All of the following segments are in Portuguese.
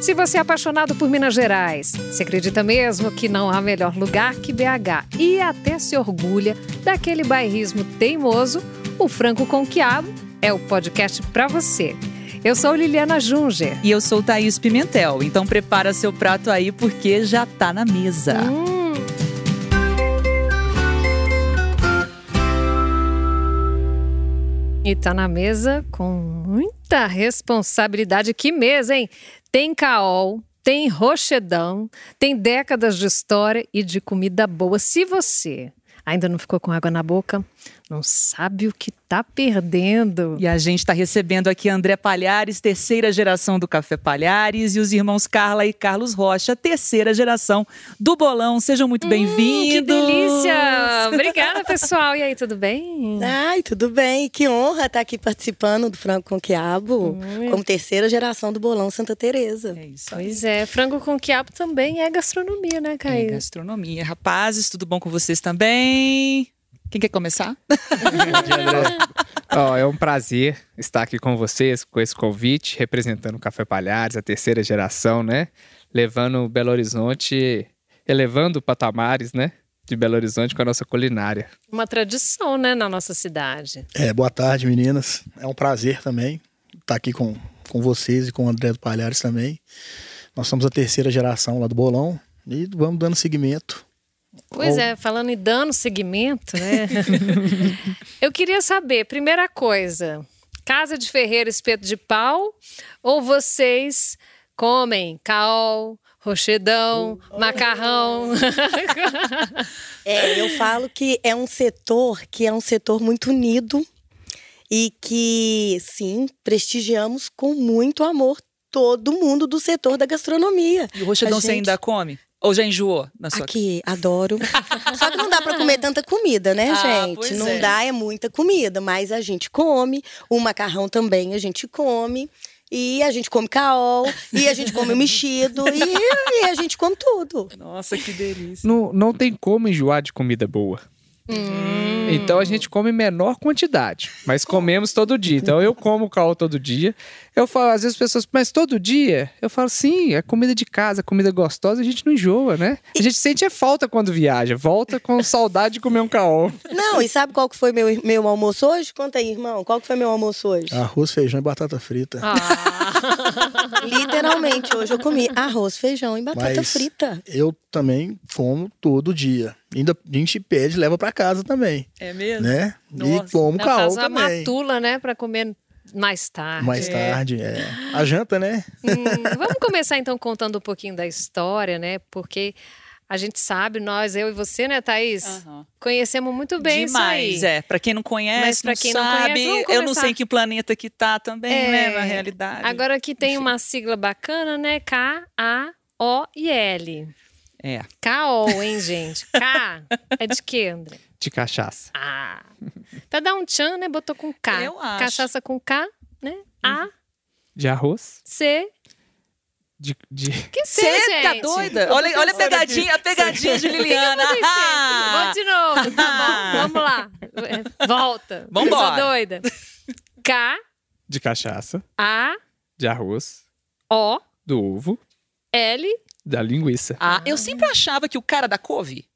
Se você é apaixonado por Minas Gerais, se acredita mesmo que não há melhor lugar que BH e até se orgulha daquele bairrismo teimoso, o Franco com Quiabo é o podcast para você. Eu sou Liliana Junger. E eu sou Thaís Pimentel. Então prepara seu prato aí porque já tá na mesa. Hum. E tá na mesa com muita responsabilidade. Que mesa, hein? Tem caol, tem rochedão, tem décadas de história e de comida boa. Se você ainda não ficou com água na boca, não sabe o que tá perdendo. E a gente está recebendo aqui André Palhares, terceira geração do Café Palhares, e os irmãos Carla e Carlos Rocha, terceira geração do Bolão. Sejam muito hum, bem-vindos. Que delícia! Obrigada, pessoal. E aí, tudo bem? Ai, tudo bem. Que honra estar aqui participando do Frango com Quiabo, hum. como terceira geração do Bolão Santa Teresa. É isso aí. Pois é, Frango com Quiabo também é gastronomia, né, Caio? É gastronomia. Rapazes, tudo bom com vocês também? Quem quer começar? oh, é um prazer estar aqui com vocês, com esse convite, representando o Café Palhares, a terceira geração, né? Levando Belo Horizonte, elevando patamares, né? De Belo Horizonte com a nossa culinária. Uma tradição, né, na nossa cidade. É, boa tarde, meninas. É um prazer também estar aqui com, com vocês e com o André do Palhares também. Nós somos a terceira geração lá do Bolão e vamos dando seguimento Pois Ou... é, falando em dando segmento, né? eu queria saber, primeira coisa, casa de ferreiro, espeto de pau, ou vocês comem caol, rochedão, oh. macarrão? é, eu falo que é um setor que é um setor muito unido e que, sim, prestigiamos com muito amor todo mundo do setor da gastronomia. E o rochedão gente... você ainda come? Ou já enjoou na sua Aqui, adoro. Só que não dá para comer tanta comida, né, ah, gente? Não é. dá, é muita comida, mas a gente come. O macarrão também a gente come. E a gente come caol, e a gente come mexido, e, e, a gente come tudo. Nossa, que delícia. Não, não tem como enjoar de comida boa. Hum. Então a gente come menor quantidade, mas comemos todo dia. Então eu como cal todo dia. Eu falo, às vezes as pessoas, mas todo dia? Eu falo, sim, é comida de casa, comida gostosa, a gente não enjoa, né? A gente sente a falta quando viaja, volta com saudade de comer um caol. Não, e sabe qual que foi meu, meu almoço hoje? Conta aí, irmão, qual que foi meu almoço hoje? Arroz, feijão e batata frita. Ah. Literalmente, hoje eu comi arroz, feijão e batata mas frita. Eu também como todo dia. Ainda a gente pede e leva para casa também. É mesmo? Né? Nossa. E como caol também. Faz uma matula, né, para comer mais tarde. Mais é. tarde, é. A janta, né? Hum, vamos começar então contando um pouquinho da história, né? Porque a gente sabe, nós, eu e você, né, Thaís? Uhum. Conhecemos muito bem Demais, isso aí. é. Pra quem não conhece, Mas quem não sabe, não conhece, eu não sei que planeta que tá também, é. né, na realidade. Agora aqui tem Enfim. uma sigla bacana, né? K-A-O-I-L. É. K-O, hein, gente? K é de quê, André? De cachaça. Ah. Pra dar um tchan, né? Botou com K. Eu acho. Cachaça com K, né? A. De arroz. C. De, de... Que C, Cê tá doida? Olha, olha a pegadinha, a pegadinha de Liliana. Vamos de novo, tá bom? Vamos lá. Volta. Vambora. Sou doida. K. De cachaça. A. De arroz. O. Do ovo. L. Da linguiça. Ah, eu sempre achava que o cara da couve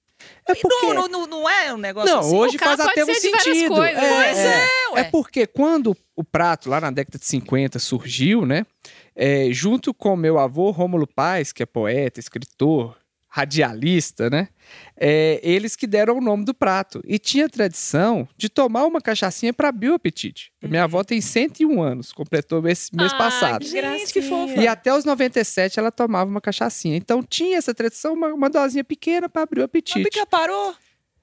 é porque... não, não, não é um negócio não, assim. hoje faz até um sentido. Coisas, é, pois é, é, é porque quando o prato, lá na década de 50, surgiu, né? É, junto com meu avô Rômulo Paz, que é poeta, escritor, radialista, né? É, eles que deram o nome do prato. E tinha tradição de tomar uma cachaçinha para abrir o apetite. Uhum. Minha avó tem 101 anos, completou esse mês ah, passado. Que, que fofa. E até os 97 ela tomava uma cachaçinha. Então tinha essa tradição, uma, uma dosinha pequena para abrir o apetite. Mas parou?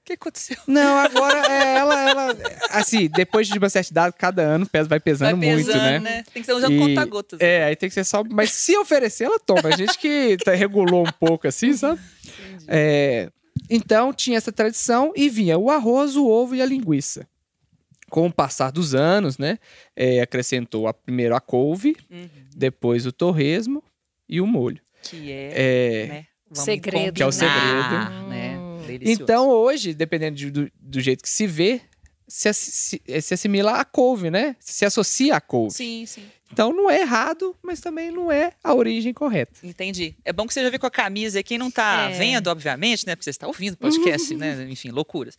O que aconteceu? Não, agora é, ela, ela. Assim, depois de uma certa idade, cada ano pesa, vai pesando, vai pesando muito, né? né? Tem que ser um conta-gotas. É, né? aí tem que ser só. Mas se oferecer, ela toma. A gente que tá, regulou um pouco assim, sabe? É, então tinha essa tradição e vinha o arroz, o ovo e a linguiça. Com o passar dos anos, né, é, acrescentou a, primeiro a couve, uhum. depois o torresmo e o molho. Que é, é né? segredo. Que é o segredo. Né? Então hoje, dependendo de, do, do jeito que se vê, se, se, se assimila à couve, né? Se associa à couve. Sim, sim. Então não é errado, mas também não é a origem correta. Entendi. É bom que você já vê com a camisa. Quem não tá É. vendo, obviamente, né? Porque você está ouvindo o podcast, né? Enfim, loucuras.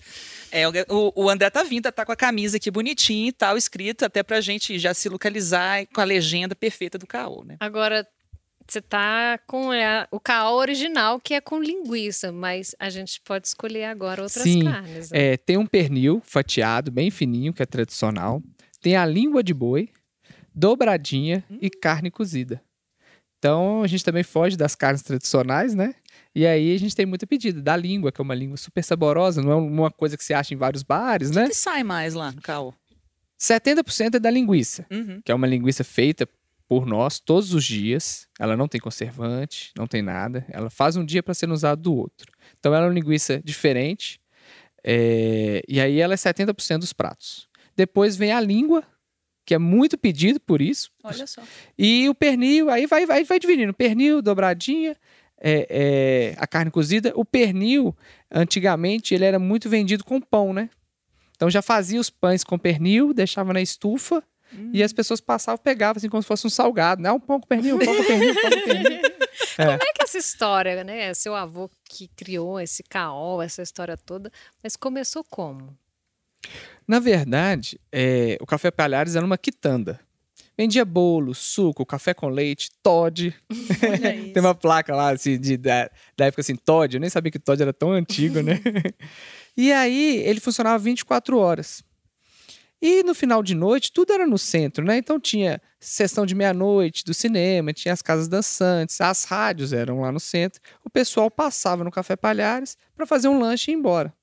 É, o, o André tá vindo, tá com a camisa aqui bonitinha e tal, escrito até pra gente já se localizar com a legenda perfeita do caô, né? Agora, você tá com a- o caol original, que é com linguiça, mas a gente pode escolher agora outras Sim, carnes. né? É, tem um pernil fatiado, bem fininho, que é tradicional. Tem a língua de boi, dobradinha e carne cozida. Então a gente também foge das carnes tradicionais, né? E aí a gente tem muita pedida da língua, que é uma língua super saborosa, não é uma coisa que se acha em vários bares, O né? que sai mais lá no caô? 70% é da linguiça, Uhum. que é uma linguiça feita por nós todos os dias. Ela não tem conservante, não tem nada. Ela faz um dia para ser usado do outro. Então ela é uma linguiça diferente. é, E aí ela é 70% dos pratos. Depois vem a língua, que é muito pedido por isso. Olha só. E o pernil, aí vai, vai, vai dividindo. Pernil, dobradinha, é, é, a carne cozida. O pernil, antigamente, ele era muito vendido com pão, né? Então já fazia os pães com pernil, deixava na estufa e as pessoas passavam, pegavam assim como se fosse um salgado. Né? Um pão com pernil, um pão com pernil, um pão com pernil. Como é que essa história, né? Seu avô que criou esse caol, essa história toda, mas começou como? Na verdade, é, o Café Palhares era uma quitanda. Vendia bolo, suco, café com leite, Todd. Tem uma placa lá assim, de, da, da época assim, Todd. Eu nem sabia que Todd era tão antigo, né? e aí ele funcionava 24 horas. E no final de noite, tudo era no centro, né? Então tinha sessão de meia-noite do cinema, tinha as casas dançantes, as rádios eram lá no centro. O pessoal passava no Café Palhares para fazer um lanche e ir embora.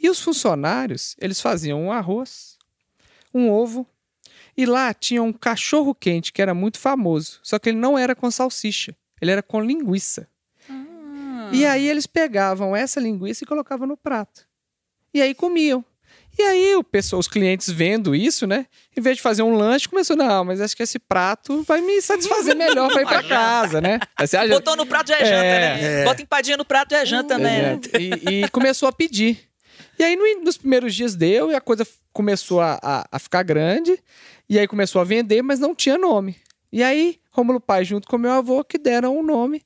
E os funcionários, eles faziam um arroz, um ovo, e lá tinha um cachorro quente que era muito famoso, só que ele não era com salsicha, ele era com linguiça. Ah. E aí eles pegavam essa linguiça e colocavam no prato. E aí comiam. E aí o pessoal, os clientes vendo isso, né? Em vez de fazer um lanche, começou, não, mas acho que esse prato vai me satisfazer melhor para ir para casa, né? Aí você, ah, Botou no prato já é janta, É. né? Bota empadinha no prato já é janta também. né? Exato. E, e começou a pedir. E aí, no nos primeiros dias deu, e a coisa começou a, a- a ficar grande, e aí começou a vender, mas não tinha nome. E aí, Rômulo Pai, junto com meu avô, que deram o nome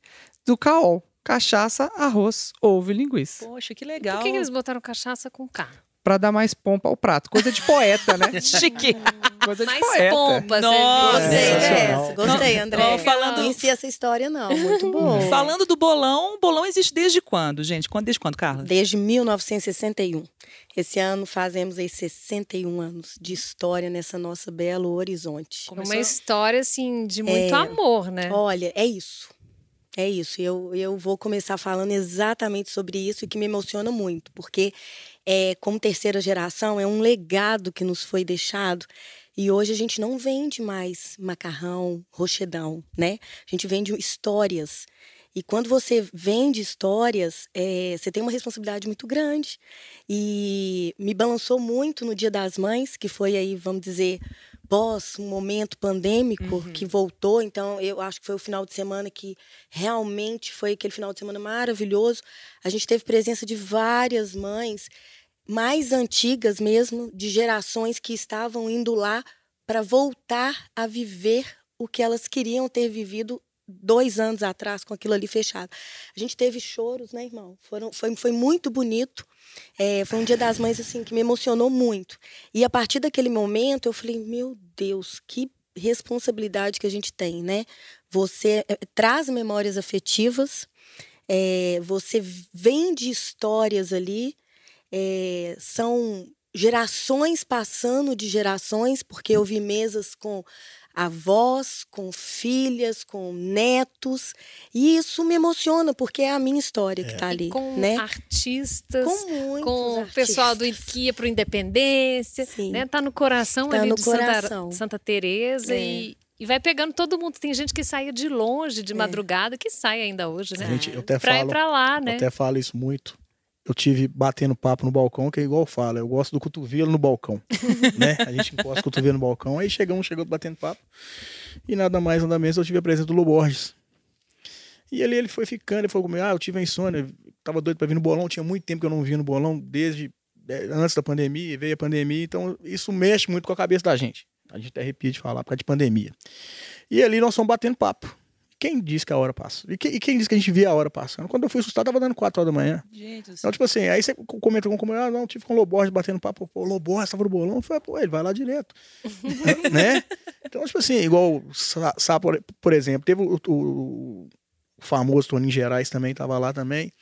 do caol. Cachaça, arroz, ovo e linguiça. Poxa, que Por legal. que, que eles botaram cachaça com K? Pra dar mais pompa ao prato. Coisa de poeta, né? Chique. Coisa de Mais poeta. pompa, Nossa. Gostei É, dessa, sensacional. gostei, André. não, falando- Não conhecia essa história, não. Muito bom. Falando do bolão, o bolão existe desde quando, gente? Desde quando, Carla? Desde 1961. Esse ano fazemos aí 61 anos de história nessa nossa Belo Horizonte. Uma história, assim, de muito amor, né? Olha, é isso. É isso. Eu, eu vou começar falando exatamente sobre isso e que me emociona muito, porque é, como terceira geração é um legado que nos foi deixado e hoje a gente não vende mais macarrão, rochedão, né? A gente vende histórias. E quando você vende histórias, é, você tem uma responsabilidade muito grande. E me balançou muito no Dia das Mães, que foi aí, vamos dizer, pós um momento pandêmico que voltou. Então, eu acho que foi o final de semana que realmente foi aquele final de semana maravilhoso. A gente teve presença de várias mães mais antigas mesmo, de gerações que estavam indo lá para voltar a viver o que elas queriam ter vivido dois anos atrás com aquilo ali fechado. A gente teve choros, né, irmão? Foram, foi, foi muito bonito. É, foi um dia das mães assim que me emocionou muito. E a partir daquele momento eu falei, meu Deus, que responsabilidade que a gente tem, né? Você eh, traz memórias afetivas, é, você vende histórias ali, é, são gerações passando de gerações, porque eu vi mesas com avós, com filhas, com netos, e isso me emociona, porque é a minha história que está ali, com né? artistas, Com muitos com o pessoal do artistas. que ia pro Independência, Sim. né? Tá no coração Tá ali no de Santa, coração. Santa Teresa É. e, e vai pegando todo mundo. Tem gente que saía de longe, de madrugada, que sai ainda hoje, né? Gente, eu até pra ir falo, pra lá, eu né? até falo isso muito. Eu tive batendo papo no balcão, que é igual eu falo, eu gosto do cotovelo no balcão, né? A gente encosta o cotovelo no balcão, aí chega um, chegou batendo papo, e nada mais, nada menos, eu tive a presença do Lu Borges. E ali ele foi ficando, ele falou comigo, ah, eu tive a insônia, tava doido pra vir no bolão, tinha muito tempo que eu não vinha no bolão, desde é, antes da pandemia, veio a pandemia, então isso mexe muito com a cabeça da gente. A gente até arrepia de falar por causa de pandemia. E ali nós fomos batendo papo. Quem disse que a hora passa? E, que, e quem disse que a gente via a hora passando? Quando eu fui assustar, tava dando 4 horas da manhã. Gente, Então, tipo assim, aí você comenta com como, ah, não, tive com o Loborges batendo papo, pô, o Loborges tava no bolão, eu falei, pô, ele vai lá direto, né? Então, tipo assim, igual, Sá, por exemplo, teve o, o, o famoso Toninho Gerais também, tava lá também,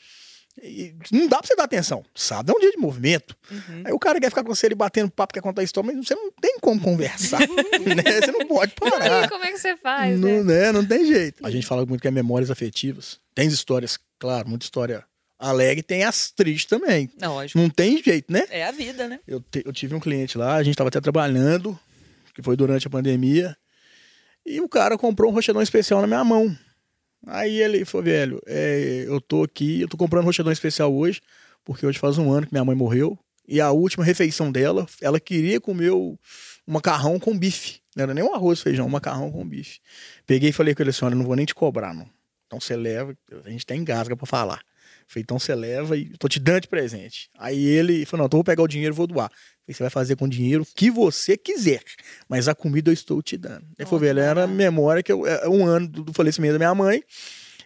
e não dá pra você dar atenção, sábado é um dia de movimento, Uhum. aí o cara quer ficar com você ali batendo papo, quer contar história, mas você não tem como conversar, né? Você não pode parar. como é que você faz, Não, né? né? não tem jeito. A gente fala muito que é memórias afetivas. Tem histórias, claro, muita história alegre, tem as tristes também. Não, lógico. Não tem jeito, né? É a vida, né? Eu, te- eu tive um cliente lá, a gente estava até trabalhando, que foi durante a pandemia, e o cara comprou um rochadão especial na minha mão. Aí ele falou, velho, é, eu tô aqui, eu tô comprando um rochadão especial hoje, porque hoje faz um ano que minha mãe morreu, e a última refeição dela, ela queria comer um macarrão com bife. Não era nem um arroz feijão, um macarrão com bife. Peguei e falei com ele assim, olha, não vou nem te cobrar, não. Então você leva, a gente tem engasga pra falar. Falei, então você leva e tô te dando de presente. Aí ele falou, não, então eu vou pegar o dinheiro e vou doar. Falei, você vai fazer com o dinheiro o que você quiser, mas a comida eu estou te dando. Ele falou, velho, era a memória que eu, é um ano do falecimento da minha mãe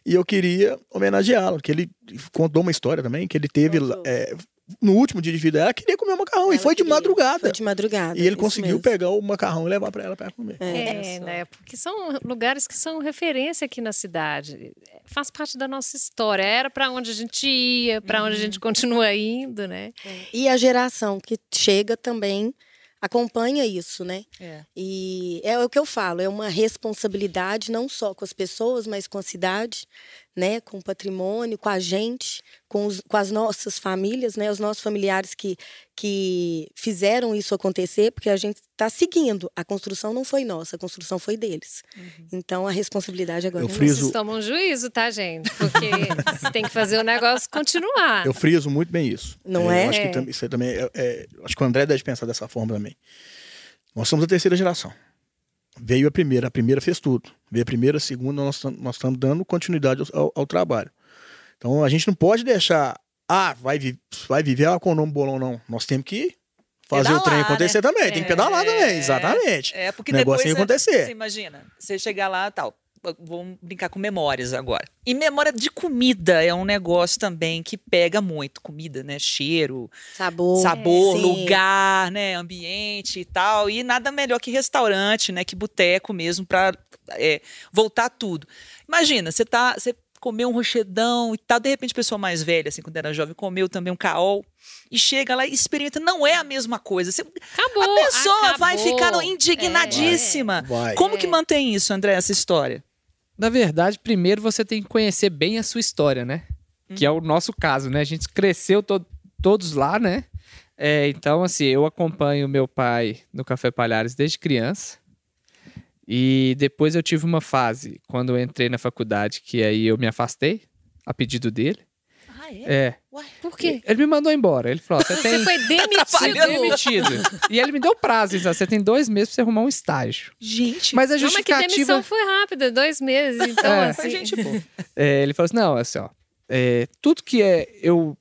e eu queria homenageá-lo, que ele contou uma história também, que ele teve é, no último dia de vida, ela queria comer o macarrão e Ela foi de queria, madrugada. Foi de madrugada. E ele conseguiu mesmo. pegar o macarrão e levar pra ela pra comer. É, só. né? Porque são lugares que são referência aqui na cidade. Faz parte da nossa história. Era para onde a gente ia, para onde a gente continua indo, né? E a geração que chega também acompanha isso, né? É. E é o que eu falo, é uma responsabilidade não só com as pessoas, mas com a cidade, né? Com o patrimônio, com a gente, com, os- com as nossas famílias, né? Os nossos familiares que, que fizeram isso acontecer, porque a gente está seguindo. A construção não foi nossa, a construção foi deles. Então a responsabilidade agora Eu é friso- Vocês tomam juízo, tá, gente? Porque você tem que fazer o negócio continuar. Eu friso muito bem isso. Não Eu é? Acho que É. isso também é- é- acho que o André deve pensar dessa forma também. Nós somos a terceira geração. Veio a primeira, a primeira fez tudo. Veio a primeira, a segunda, nós nós estamos dando continuidade ao, ao- trabalho. Então a gente não pode deixar, ah, vai, vi- vai viver ah, com o nome bolão, não. Nós temos que fazer o Pedalar, trem acontecer né? também. Tem que pedalar também, exatamente. É, porque O negócio depois tem que acontecer. Você imagina, você chegar lá tal. Vamos brincar com memórias agora. E memória de comida é um negócio também que pega muito. Comida, né? Cheiro, Sabor. sabor, Sim. lugar, né? Ambiente e tal. E nada melhor que restaurante, né? Que boteco mesmo pra é, voltar tudo. Imagina, você tá. Você comeu um rochedão e tal, de repente, pessoa mais velha, assim, quando era jovem, comeu também um caol e chega lá e experimenta. Não é a mesma coisa. Você- Acabou. a pessoa vai acabou. ficar É. indignadíssima. Vai. Como É. que mantém isso, André, essa história? Na verdade, primeiro você tem que conhecer bem a sua história, né? Que é o nosso caso, né? A gente cresceu to- todos lá, né? É, então, assim, eu acompanho meu pai no Café Palhares desde criança. E depois eu tive uma fase, quando eu entrei na faculdade, que aí eu me afastei, a pedido dele. Ah, É. Por quê? Ele me mandou embora. Ele falou: "Ó, você tem. Você foi atrapalhando. demitido. demitido. e ele me deu prazo, então, você tem dois meses pra você arrumar um estágio. Gente, Mas a Não, mas que justificativa. demissão foi rápida, dois meses. Então, É. assim. foi gente boa. É, ele falou assim: não, assim, ó. é, tudo que é, eu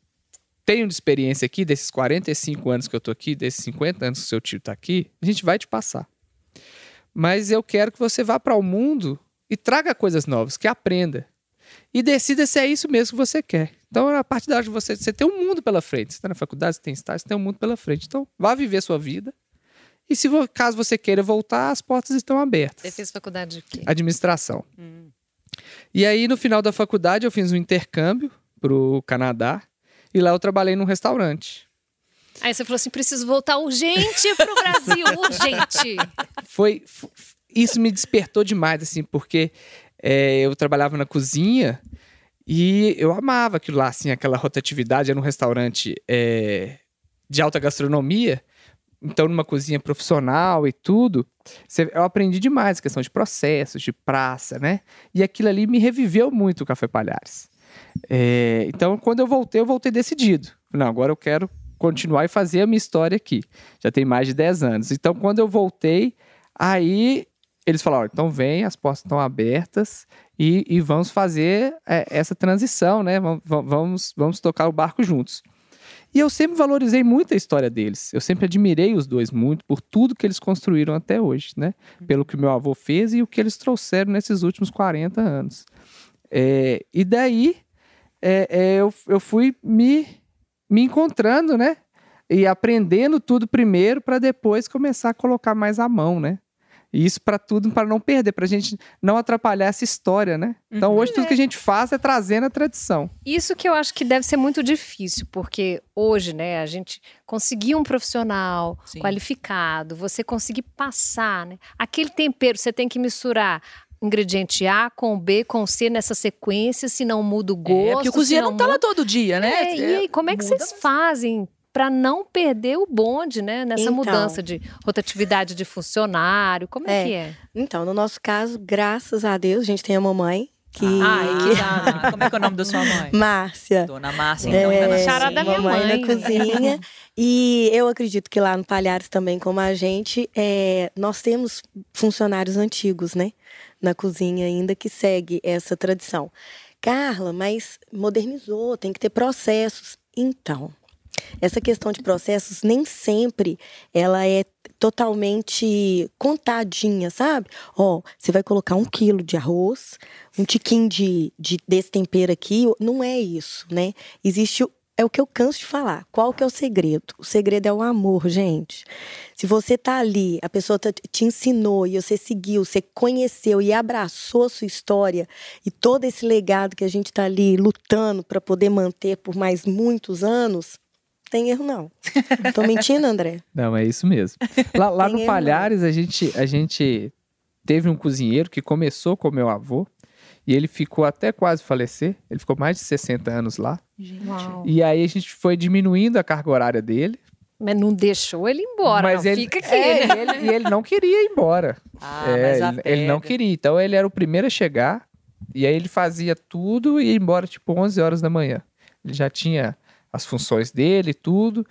tenho de experiência aqui, desses 45 anos que eu tô aqui, desses 50 anos que o seu tio tá aqui, a gente vai te passar. Mas eu quero que você vá para o mundo e traga coisas novas, que aprenda. E decida se é isso mesmo que você quer. Então, a partir da hora você, você tem um mundo pela frente. Você está na faculdade, você tem estágio, você tem um mundo pela frente. Então, vá viver sua vida. E se caso você queira voltar, as portas estão abertas Você fez faculdade de quê? administração. Hum. E aí, no final da faculdade, eu fiz um intercâmbio pro Canadá. E lá eu trabalhei num restaurante. Aí você falou assim: preciso voltar urgente pro Brasil, urgente. Foi, f- f- isso me despertou demais, assim, porque é, eu trabalhava na cozinha e eu amava aquilo lá, assim, aquela rotatividade. Era um restaurante é, de alta gastronomia, então numa cozinha profissional e tudo. Eu aprendi demais a questão de processos, de praça, né? E aquilo ali me reviveu muito o Café Palhares. É, então, quando eu voltei, eu voltei decidido. Não, agora eu quero continuar e fazer a minha história aqui. Já tem mais de 10 anos. Então, quando eu voltei, aí eles falaram: então vem, as portas estão abertas e, e vamos fazer é, essa transição, né? Vamos, vamos, vamos tocar o barco juntos. E eu sempre valorizei muito a história deles. Eu sempre admirei os dois muito por tudo que eles construíram até hoje, né? Pelo que meu avô fez e o que eles trouxeram nesses últimos 40 anos. É, e daí é, é, eu, eu fui me, me encontrando, né? E aprendendo tudo primeiro para depois começar a colocar mais a mão, né? E isso para tudo, para não perder, para a gente não atrapalhar essa história, né? Então Uhum. hoje tudo É. que a gente faz é trazendo a tradição. Isso que eu acho que deve ser muito difícil, porque hoje, né, a gente conseguir um profissional Sim. qualificado, você conseguir passar, né? Aquele tempero, você tem que misturar ingrediente A com B com C nessa sequência, senão muda o gosto. É, porque o cozinheiro senão não tá lá todo dia, né? É, e aí, como é que vocês mas- fazem para não perder o bonde, né? Nessa Então. mudança de rotatividade de funcionário, como é, É. que é? Então, no nosso caso, graças a Deus, a gente tem a mamãe, que. Ai, que Ah, como é que é o nome da sua mãe? Márcia. Dona Márcia, então, É, tá na Chará da minha mamãe mãe. na cozinha. E eu acredito que lá no Palhares também, como a gente, é, nós temos funcionários antigos, né? Na cozinha ainda que segue essa tradição. Carla, mas modernizou, tem que ter processos. Então, essa questão de processos nem sempre ela é totalmente contadinha, sabe? Ó, você vai colocar um quilo de arroz, um tiquinho de, de desse tempero aqui, não é isso, né? Existe é o que eu canso de falar. Qual que é o segredo? O segredo é o amor, gente. Se você tá ali, a pessoa tá- te ensinou e você seguiu, você conheceu e abraçou a sua história e todo esse legado que a gente tá ali lutando para poder manter por mais muitos anos, tem erro não. Tô mentindo, André? Não, é isso mesmo. Lá, lá no erro, Palhares, a gente, a gente teve um cozinheiro que começou com meu avô e ele ficou até quase falecer. Ele ficou mais de 60 anos lá. Uau. E aí a gente foi diminuindo a carga horária dele. Mas não deixou ele ir embora, mas não. ele, fica aqui, é, né? ele, e ele não queria ir embora. Ah, É, mas ele, ele não queria. Então ele era o primeiro a chegar. E aí ele fazia tudo e ia embora tipo 11 horas da manhã. Ele já tinha as funções dele e tudo.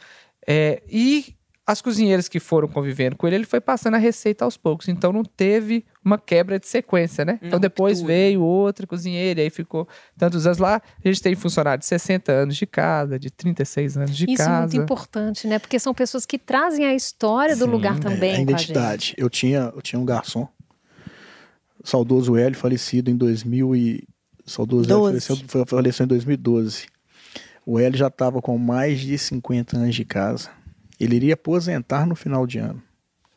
É, e as cozinheiras que foram convivendo com ele, ele foi passando a receita aos poucos. Então não teve uma quebra de sequência, né? Então Não, depois tudo. veio outra cozinheira, e aí ficou tantos anos lá. A gente tem funcionário de 60 anos de casa, de 36 anos de Isso é muito casa. importante, né? Porque são pessoas que trazem a história do Sim, lugar é, também a com a identidade. Eu tinha, eu tinha um garçom, saudoso Hélio, falecido em 2000 e saudoso Hélio faleceu, faleceu em 2012. O Hélio já estava com mais de 50 anos de casa. Ele iria aposentar no final de ano.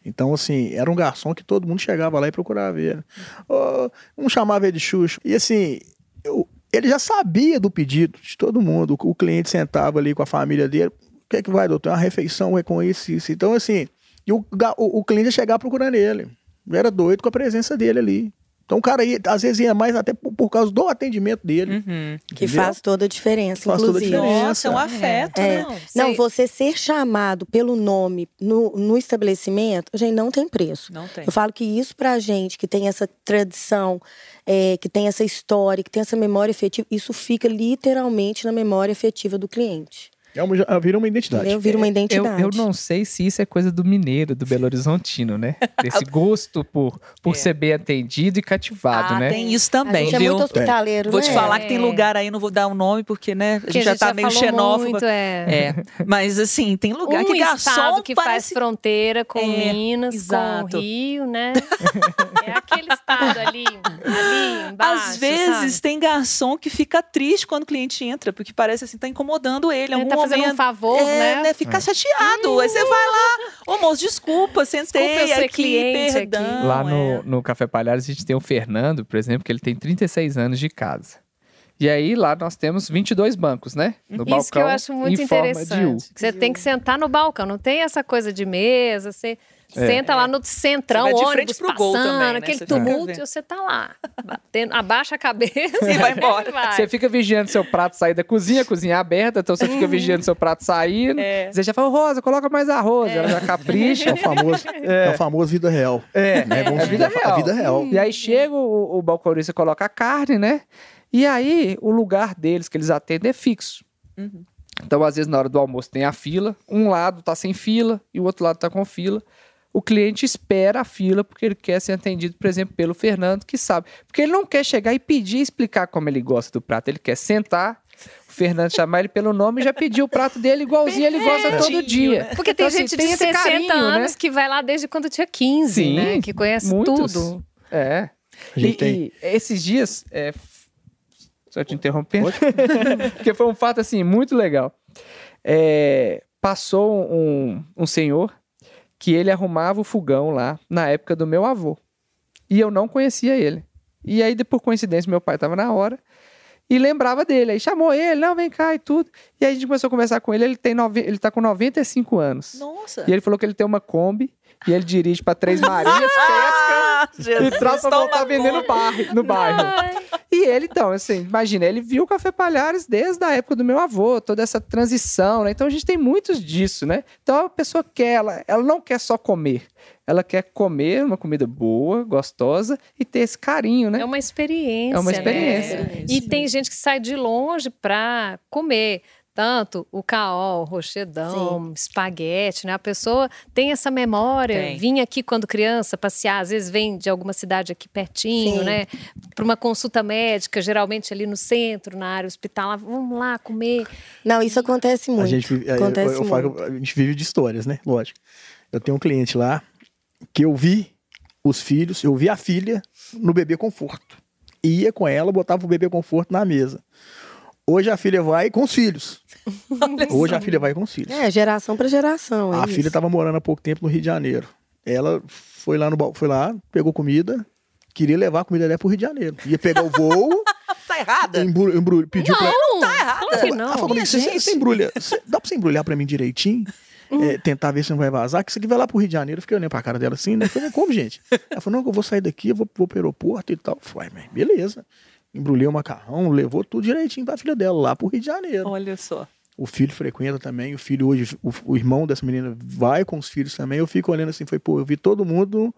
Então, assim, era um garçom que todo mundo chegava lá e procurava ele. Ô, um chamava ele de Xuxo. E assim, eu- ele já sabia do pedido de todo mundo. O, o cliente sentava ali com a família dele. O que é que vai, doutor? Uma refeição é com isso, isso. Então, assim, o, o, o cliente ia chegar procurando ele. Eu era doido com a presença dele ali. Então o cara ia, às vezes ia mais até por, por causa do atendimento dele. Uhum. Que faz toda a diferença, Faz toda a inclusive. diferença. Nossa, é um afeto, É. não. Não, você ser chamado pelo nome no, no estabelecimento, gente, não tem preço. Não tem. Eu falo que isso pra gente, que tem essa tradição, é, que tem essa história, que tem essa memória afetiva, isso fica literalmente na memória afetiva do cliente. É uma, já vira uma identidade. Entendeu? Vira uma Eu, identidade. eu não sei se isso é coisa do mineiro, do Belo Horizontino, né? Desse gosto por, por É. ser bem atendido e cativado, ah, né? tem isso a também, gente é viu? muito hospitaleiro, Vou né? te falar que tem É. lugar aí, não vou dar o nome, porque, né, a Porque gente já tá meio xenófobo. Muito, é. É, mas assim, tem lugar um que garçom que faz parece... fronteira com É, Minas, exato. com Rio, né? é aquele estado ali, ali embaixo, Às vezes sabe? tem garçom que fica triste quando o cliente entra, porque parece assim, tá incomodando ele Ele algum tá fazendo um favor, é, né? Fica chateado. Aí você vai lá, ô moço, desculpa, sentei Desculpa eu ser aqui, cliente perdão. Lá no, é. no Café Palhares a gente tem o Fernando, por exemplo, que ele tem 36 anos de casa. E aí lá nós temos 22 bancos, né? No balcão, Isso que eu acho muito em forma de U. interessante. Você tem que sentar no balcão, não tem essa coisa de mesa, você senta lá no centrão, Você vai de ônibus passando, também, né? aquele Você tumulto, e você tá lá, batendo, abaixa a cabeça E vai embora. vai. Você fica vigiando seu prato sair da cozinha, a cozinha é aberta, então você fica vigiando seu prato saindo. É. Você já fala, Rosa, coloca mais arroz. Ela já capricha. É o famoso, é. o famoso vida real. É, né? Vamos é vida dizer, real. A vida real. E aí chega o, o balconista coloca a carne, né? E aí o lugar deles que eles atendem é fixo. Uhum. Então, às vezes, na hora do almoço tem a fila, um lado tá sem fila e o outro lado tá com fila. O cliente espera a fila porque ele quer ser atendido, por exemplo, pelo Fernando, que sabe. Porque ele não quer chegar e pedir e explicar como ele gosta do prato. Ele quer sentar o Fernando chamar ele pelo nome e já pediu o prato dele igualzinho ele gosta todo dia. Porque tem Então, assim, gente tem de esse 60 carinho, né? anos que vai lá desde quando tinha 15, Sim, né? Que conhece muitos. tudo. É. E, tem. e esses dias, é, f- só te interrompendo, porque foi um fato assim muito legal. É, passou um, um senhor que ele arrumava o fogão lá na época do meu avô e eu não conhecia ele. E aí, por coincidência, meu pai estava na hora e lembrava dele. Aí chamou ele, não, vem cá e tudo. E aí a gente começou a conversar com ele. Ele tem nove, ele tá com 95 anos. Nossa. E ele falou que ele tem uma Kombi e ele dirige para Três Marias, pesca e traz pra voltar vendendo conta. bar, no bairro. E ele, então, assim, imagina, ele viu o Café Palhares desde a época do meu avô, toda essa transição, né? Então a gente tem muitos disso, né? Então a pessoa quer, ela, ela não quer só comer, ela quer comer uma comida boa, gostosa e ter esse carinho, né? É uma experiência. É uma né? experiência. E tem gente que sai de longe pra comer. Tanto o caol, rochedão, espaguete, né? A pessoa tem essa memória. Tem. Vinha aqui quando criança passear, às vezes vem de alguma cidade aqui pertinho, Sim. né? Para uma consulta médica, geralmente ali no centro, na área hospitalar. Vamos lá comer. Não, isso acontece muito. A gente, vive- eu- acontece eu, eu falo muito. a gente vive de histórias, né? Lógico. Eu tenho um cliente lá que eu vi os filhos, eu vi a filha no bebê conforto. Ia com ela, botava o bebê conforto na mesa. Hoje a filha vai com os filhos. Hoje a filha vai com os filhos. É, geração pra geração. é a isso. filha estava morando há pouco tempo no Rio de Janeiro. Ela foi lá no bal- foi lá, pegou comida, queria levar a comida dela pro Rio de Janeiro. Ia pegar o voo, Tá errada? embru, embru, pediu pra Não, tá errada. Claro que ela não. falou comigo, você, gente. você embrulha, você- dá pra você embrulhar pra mim direitinho? É, tentar ver se não vai vazar, que isso aqui vai lá pro Rio de Janeiro. Eu fiquei olhando pra cara dela assim, né? Eu falei, como, gente? Ela falou, não, eu vou sair daqui, eu vou, vou pro aeroporto e tal. Eu falei, mas beleza. Embrulhei o macarrão, levou tudo direitinho pra filha dela, lá pro Rio de Janeiro. Olha só. O filho frequenta também, o filho hoje, o, o irmão dessa menina vai com os filhos também. Eu fico olhando assim, foi, pô, eu vi todo mundo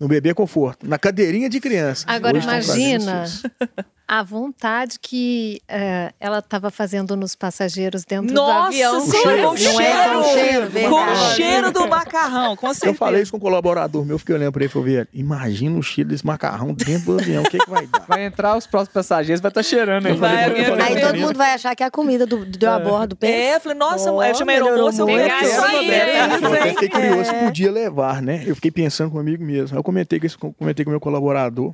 no bebê conforto, na cadeirinha de criança. Agora Hoje imagina. a vontade que eh, ela estava fazendo nos passageiros dentro Nossa, do avião. O cheiro. com o Não é com cheiro. cheiro, Com o cheiro do macarrão, com certeza. Eu falei isso com um colaborador meu, fiquei olhando pra ele e falei, velho, imagina o cheiro desse macarrão dentro do avião, o que, que vai dar? Vai entrar os próximos passageiros, vai estar cheirando aí. Falei, Vai, falei Aí todo mundo vai achar que é a comida do, do a bordo. pensa. É, eu falei, nossa, Oh, eu chamei aeromoça, eu vou é Eu fiquei curioso se É. podia levar, né? Eu fiquei pensando comigo mesmo. Aí eu comentei com, esse, comentei com o meu colaborador.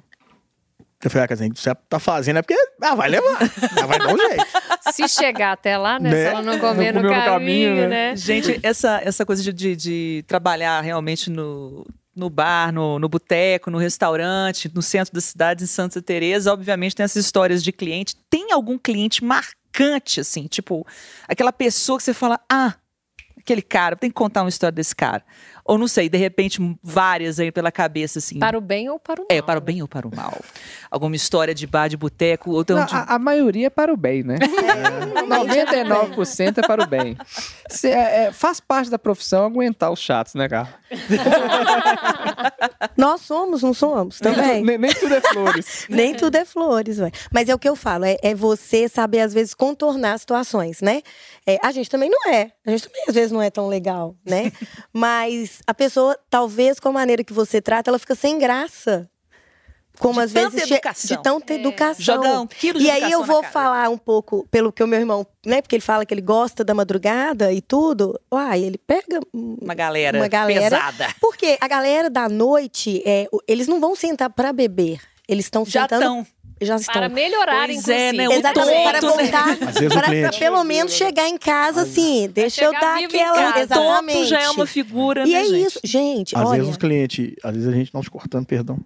Eu falei, ah, Casinha, você tá fazendo é porque ah, vai levar. Ah, vai dar um jeito. Se chegar até lá, né? Né? Se ela não comer Não no, comeu no caminho, caminho, né? Gente, essa, essa coisa de, de, de trabalhar realmente no, no bar, no, no boteco, no restaurante, no centro da cidade, em Santa Teresa, obviamente tem essas histórias de cliente. Tem algum cliente marcante, assim, tipo, aquela pessoa que você fala, ah, aquele cara, tem que contar uma história desse cara. Ou não sei, de repente, várias aí pela cabeça, assim. Para o bem ou para o mal. É, para o bem ou para o mal. Alguma história de bar de boteco, ou então Não, de... a, a maioria é para o bem, né? 99% é para o bem. Cê- é- é, faz parte da profissão aguentar os chatos, né, cara? Nós somos, não somos também. Nem, nem tudo é flores. Nem tudo é flores, ué. Mas é o que eu falo, é, é você saber, às vezes, contornar situações, né? É, a gente também não é. A gente também, às vezes, não é tão legal, né? Mas a pessoa, talvez, com a maneira que você trata, ela fica sem graça. Como De às tanta vezes educação. de tanta educação. Jogar um quilo de E aí educação eu vou falar um pouco pelo que o meu irmão, né? Porque ele fala que ele gosta da madrugada e tudo. Uai, ele pega Uma galera, Uma galera. pesada. porque a galera da noite, é, eles não vão sentar pra beber. Eles estão sentando. Já estão. Para melhorar, Pois inclusive. é, né? O Exatamente, para tonto, né? voltar, o para, pelo menos chegar em casa assim, deixa eu dar aquela. Exatamente. Tonto já é uma figura, E né, é gente? isso, gente, Às olha. vezes os clientes, às vezes a gente não te cortando, perdão.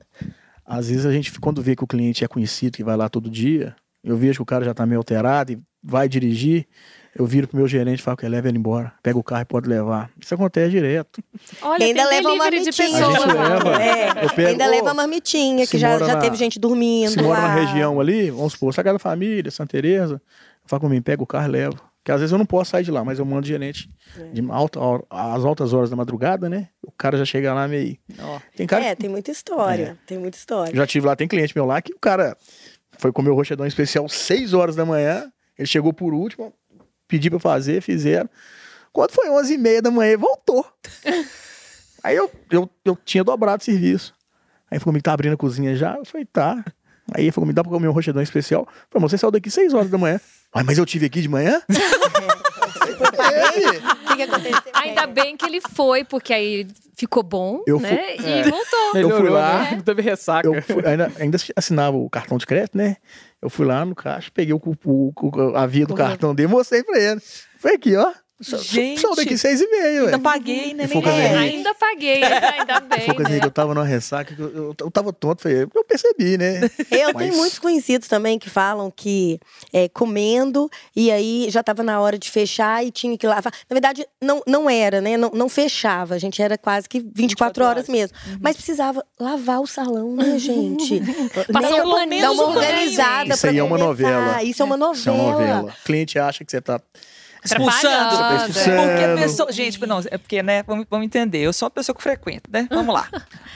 Às vezes a gente, quando vê que o cliente é conhecido, que vai lá todo dia, eu vejo que o cara já tá meio alterado e vai dirigir, eu viro pro meu gerente e falo que leva ele embora. Pega o carro e pode levar. Isso acontece direto. Olha, ainda leva uma de pessoas. Lá. leva. É, Eu pego, ainda leva a marmitinha, que já, já na- teve gente dormindo. Se mora na lá. região ali, vamos supor, Sagrada Família, Santa Teresa, fala comigo, pega o carro e leva. Porque às vezes eu não posso sair de lá, mas eu mando gerente de alta, hora- às altas horas da madrugada, né? O cara já chega lá meio. Ó. Tem cara É, tem muita história. Tem muita história. Já tive lá, tem cliente meu lá que o cara foi comer o rochadão especial 6 horas da manhã. Ele chegou por último, pedi pra fazer, fizeram. Quando foi 11 e meia da manhã, voltou. Aí eu, eu, eu tinha dobrado o serviço. Aí falou comigo, tá abrindo a cozinha já? Eu falei, tá. Aí ele falou, me dá pra comer um rochadão especial. Eu falei, você saiu daqui 6 horas da manhã. Mas, mas eu tive aqui de manhã? O que, que aconteceu? Ainda bem que ele foi, porque aí ficou bom, Eu né? fui- E É. voltou. Eu fui lá- né? Não teve ressaca. Eu fui- ainda, ainda assinava o cartão de crédito, né? Eu fui lá no caixa, peguei o, o- a via do cartão dele e mostrei pra ele. Foi aqui, ó. Só, Gente. só daqui seis e meio, Ainda ué. paguei, né? É, Henrique. ainda paguei, ainda bem. Foi coisa né? que eu tava numa ressaca, eu, eu, eu tava tonto, foi eu percebi, né? Eu Mas- tenho muitos conhecidos também que falam que é, comendo e aí já estava na hora de fechar e tinha que lavar. Na verdade, não, não era, né? Não, não fechava. A gente era quase que 24, 24 horas horas. mesmo. Mas precisava lavar o salão, né, gente? Passar Né? um Dar uma organizada Isso aí é uma novela. Isso é uma novela. Isso é uma novela. O cliente acha que você tá. Expulsando. Porque a pessoa. Gente, não, é porque, né? Vamos, vamos entender. Eu sou uma pessoa que frequento, né? Vamos lá.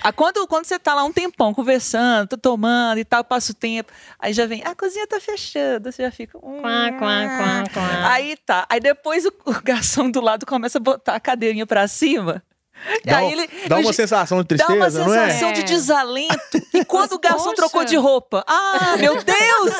Ah, quando, quando você tá lá um tempão conversando, tá tomando e tal, passa o tempo, aí já vem, "Ah, a cozinha tá fechando. Você já fica. "Hum". Quá, quá, quá, quá. Aí tá. Aí depois o, o garçom do lado começa a botar a cadeirinha pra cima. E Dá, aí ele. dá uma sensação de Dá uma tristeza, não é? sensação de É. desalento. E quando o garçom poxa. trocou de roupa, ah, meu Deus!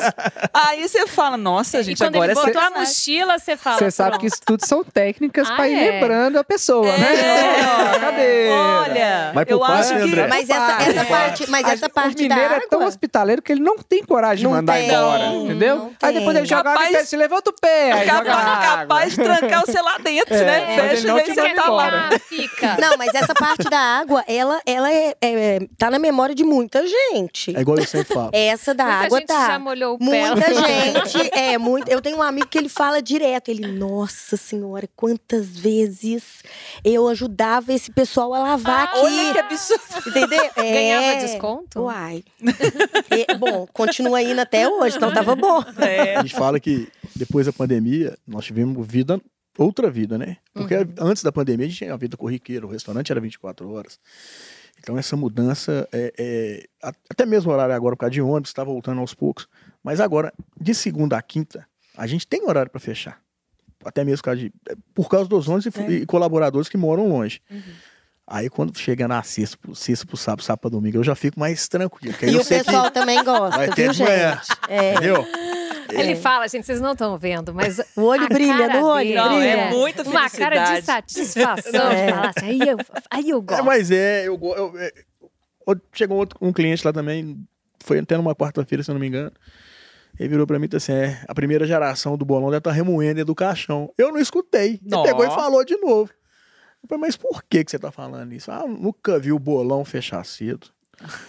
Aí você fala, nossa, E gente, quando agora ele é botou a sacanagem. mochila, você fala. Você sabe que isso tudo são técnicas Ah, pra ir é? lembrando a pessoa, né? É. Ó, cadê? Olha, pro eu pai, acho que. André. Mas essa, essa é. parte, mas A- essa parte o mineiro da é tão hospitaleiro que ele não tem coragem de Não mandar tem, embora, entendeu? Aí depois ele joga água e Capaz- se levanta o pé, Capaz, capaz de trancar você lá dentro, É, né? mas ele Fecha e quer tá lá. Fica. Não, mas essa parte da água, ela, ela é, é- tá na memória de muita gente. É igual eu sempre falo. Essa da Muita água gente tá. já molhou o pé. Muita gente, é, muito. Eu tenho um amigo que ele fala direto. Ele, nossa senhora, quantas vezes eu ajudava esse pessoal a lavar Ah, Olha que aqui. absurdo. Entendeu? É. Ganhava desconto? Uai. É, bom, continua indo até hoje, então tava bom. É. A gente fala que depois da pandemia, nós tivemos vida, outra vida, né? Porque Uhum. antes da pandemia a gente tinha a vida corriqueira, o restaurante era 24 horas. Então essa mudança, é, é, até mesmo o horário agora por causa de ônibus, está voltando aos poucos. Mas agora, de segunda a quinta, a gente tem horário para fechar. Até mesmo por causa, de, é, por causa dos ônibus e, É. e colaboradores que moram longe. Uhum. Aí quando chega na sexta, pro- sexta pro sábado, sábado pra domingo, eu já fico mais tranquilo. E eu o pessoal também gosta, vai ter viu, gente? É. Entendeu? Ele fala, gente, vocês não estão vendo, mas O olho brilha no olho, dele Não, brilha. é muita Uma cara de felicidade. satisfação É. de falar assim, aí eu, aí eu É, gosto. mas é, eu, eu, é, outro- chegou outro, um cliente lá também, foi até numa quarta-feira, se eu não me engano. Ele virou pra mim e disse assim: é, a primeira geração do bolão deve estar remoendo dentro do caixão. Eu não escutei. Ele pegou e falou de novo. Eu falei, mas por que, que você tá falando isso? Ah, nunca vi o bolão fechar cedo.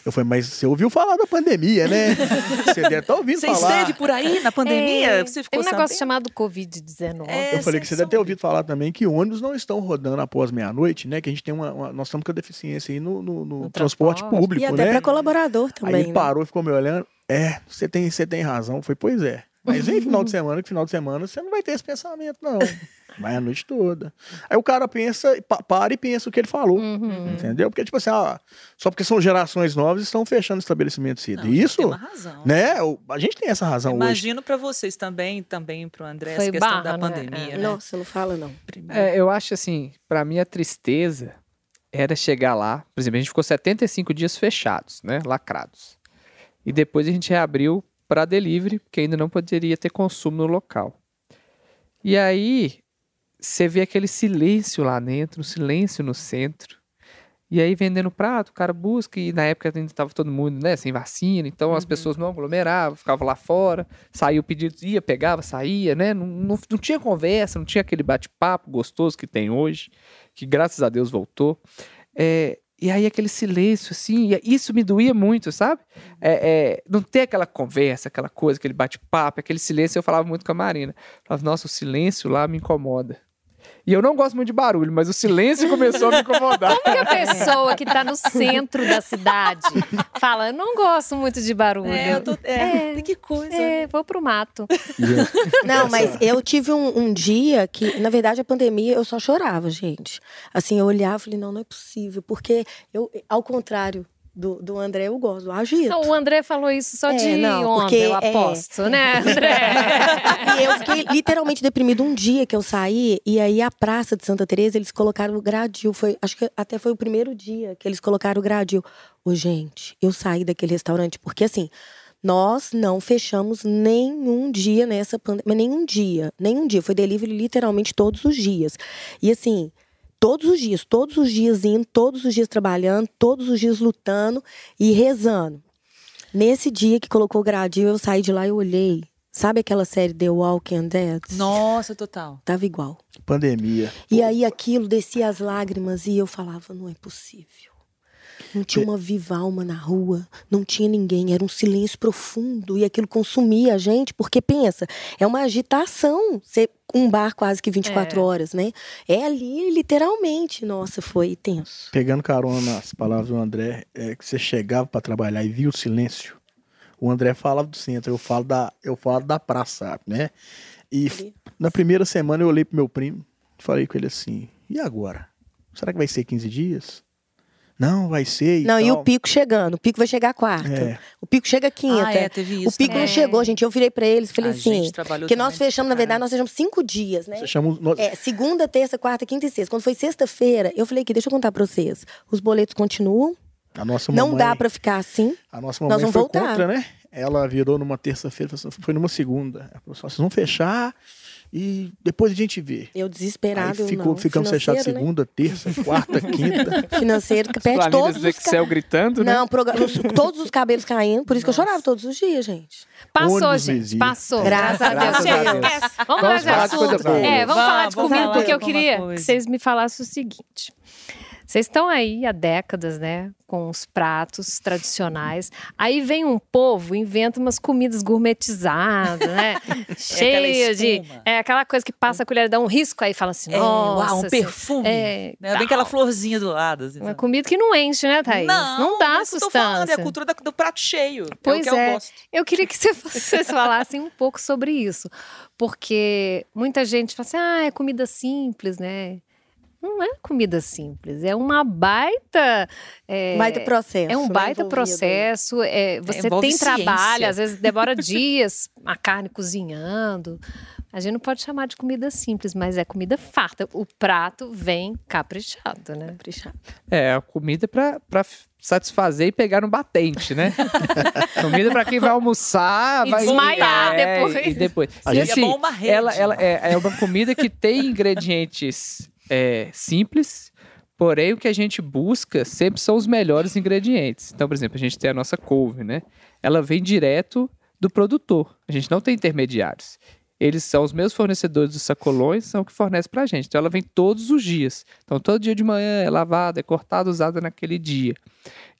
Eu falei, mas você ouviu falar da pandemia, né? Você deve estar ouvindo Você falar. esteve por aí na pandemia? É, você tem ficou um negócio sabendo? chamado Covid-19. É, Eu falei que você deve ter ouvido falar também que ônibus não estão rodando após meia-noite, né? Que a gente tem uma, uma- Nós estamos com a deficiência aí no, no- no No transporte, transporte. público, E até né? pra colaborador Aí também, ele né? parou e ficou me olhando. É, você tem, você tem razão. Foi, pois é. Mas vem final de semana, que final de semana você não vai ter esse pensamento, não. Vai a noite toda. Aí o cara pensa, pa- para e pensa o que ele falou. Uhum. Entendeu? Porque, tipo assim, ah, só porque são gerações novas estão fechando estabelecimento cedo. Não, Isso, Tem uma razão. né? o- A gente tem essa razão hoje. Imagino pra vocês também, também pro André, Foi essa questão barra, da né? pandemia, É. né? Nossa, não fala não. Primeiro. É, eu acho assim, pra mim a tristeza era chegar lá, por exemplo, a gente ficou 75 dias fechados, né, lacrados. E depois a gente reabriu para delivery, porque ainda não poderia ter consumo no local. E aí você vê aquele silêncio lá dentro, um silêncio no centro. E aí vendendo prato, o cara busca, e na época ainda estava todo mundo, né, sem vacina, então as pessoas não aglomeravam, ficavam lá fora, saía o pedido, ia, pegava, saía, né, não, não, não tinha conversa, não tinha aquele bate-papo gostoso que tem hoje, que graças a Deus voltou. É, e aí aquele silêncio, assim, e isso me doía muito, sabe? É, é, não ter aquela conversa, aquela coisa, aquele bate-papo, aquele silêncio, eu falava muito com a Marina. Eu falava, nossa, o silêncio lá me incomoda. E eu não gosto muito de barulho, mas o silêncio começou a me incomodar. Como que a pessoa que tá no centro da cidade fala, eu não gosto muito de barulho. É, eu tô, é, É. que coisa. É, vou pro mato. Não, mas eu tive um, um dia que, na verdade, a pandemia eu só chorava, gente. Assim, eu olhava e falei, não, não é possível. Porque eu, ao contrário do, do André, eu gosto do agito. Não, o André falou isso só É, de não, ontem, porque, eu é. aposto, né, André? E eu fiquei literalmente deprimida um dia que eu saí, e aí a praça de Santa Teresa, eles colocaram o gradil. Foi, acho que até foi o primeiro dia que eles colocaram o gradil. Ô, gente, eu saí daquele restaurante, porque assim, Nós não fechamos nenhum dia nessa pandemia, nenhum dia, nenhum dia. Foi delivery literalmente todos os dias. E assim, todos os dias, todos os dias indo, todos os dias trabalhando, todos os dias lutando e rezando. Nesse dia que colocou o gradil, eu saí de lá e olhei. Sabe aquela série The Walking Dead? Nossa, total. Tava igual. Pandemia. E aí aquilo descia as lágrimas e eu falava, não é possível. Não tinha uma viva alma na rua, não tinha ninguém, era um silêncio profundo e aquilo consumia a gente, porque pensa, é uma agitação, ser um bar quase que 24 É. horas, né? É ali, literalmente. Nossa, foi tenso. Pegando carona nas palavras do André, é que você chegava pra trabalhar e via o silêncio. O André falava do centro, eu falo da, eu falo da praça, né? E na primeira semana eu olhei pro meu primo, falei com ele assim: "E agora? Será que vai ser 15 dias?" Não, vai ser. E Não, e tal. o pico chegando, o pico vai chegar quarta. É. O pico chega quinta. Ah, é, teve isso o pico também. não chegou, gente. Eu virei pra eles e falei A assim, gente trabalhou que nós fechamos, na verdade, nós fechamos cinco dias, né? Você chama os- nós- É, segunda, terça, quarta, quinta e sexta. Quando foi sexta-feira, eu falei aqui, deixa eu contar pra vocês. Os boletos continuam, a nossa mamãe, não dá pra ficar assim. A nossa Nós mamãe vamos foi voltar. contra, né? Ela virou numa terça-feira, falou assim, foi numa segunda. Ela falou assim, "Ó, vocês vão fechar e depois a gente vê. Eu desesperado, Aí ficou, não. ficamos fechados Financeiro, segunda, terça, quarta, quinta. Né? Financeiro que perde todos do os Excel ca- gritando, né? Não, todos os cabelos caindo. Por isso que eu chorava todos os dias, gente. Passou, Ônibus gente. vazio. Passou. Graças a Deus. Graças a Deus. esquece. Vamos Vamos falar de assunto. coisa boa. É, vamos Vamos, falar de comida, porque eu queria que vocês me falassem o seguinte. Vocês estão aí há décadas, né? Com os pratos tradicionais. Aí vem um povo, inventa umas comidas gourmetizadas, né? Cheia de. espuma. É aquela coisa que passa a colher, dá um risco, aí fala assim: É, nossa. uau, um assim, perfume. É, né? Bem aquela florzinha do lado. Assim, uma comida que não enche, né, Thaís? Não, dá mas eu tô falando, é a sustância. cultura do prato cheio. Pois é o que é. eu gosto. Eu queria que você- vocês falassem um pouco sobre isso. Porque muita gente fala assim: ah, é comida simples, né? Não é comida simples, é uma baita. É, Baita processo. é um né, baita envolvido. processo. É, você envolve tem trabalho, ciência. às vezes demora dias a carne cozinhando. A gente não pode chamar de comida simples, mas é comida farta. O prato vem caprichado, né? Caprichado. É, a comida pra, pra satisfazer e pegar no batente, né? comida pra quem vai almoçar, E vai desmaiar é, depois. E depois. A E gente- assim, É bom uma rede. ela, ela é, é uma comida que tem ingredientes é, simples, porém o que a gente busca sempre são os melhores ingredientes. Então, por exemplo, a gente tem a nossa couve, né? Ela vem direto do produtor. A gente não tem intermediários. Eles são os meus fornecedores dos sacolões, são o que fornecem pra gente. Então ela vem todos os dias. Então todo dia de manhã é lavada, é cortada, usada naquele dia.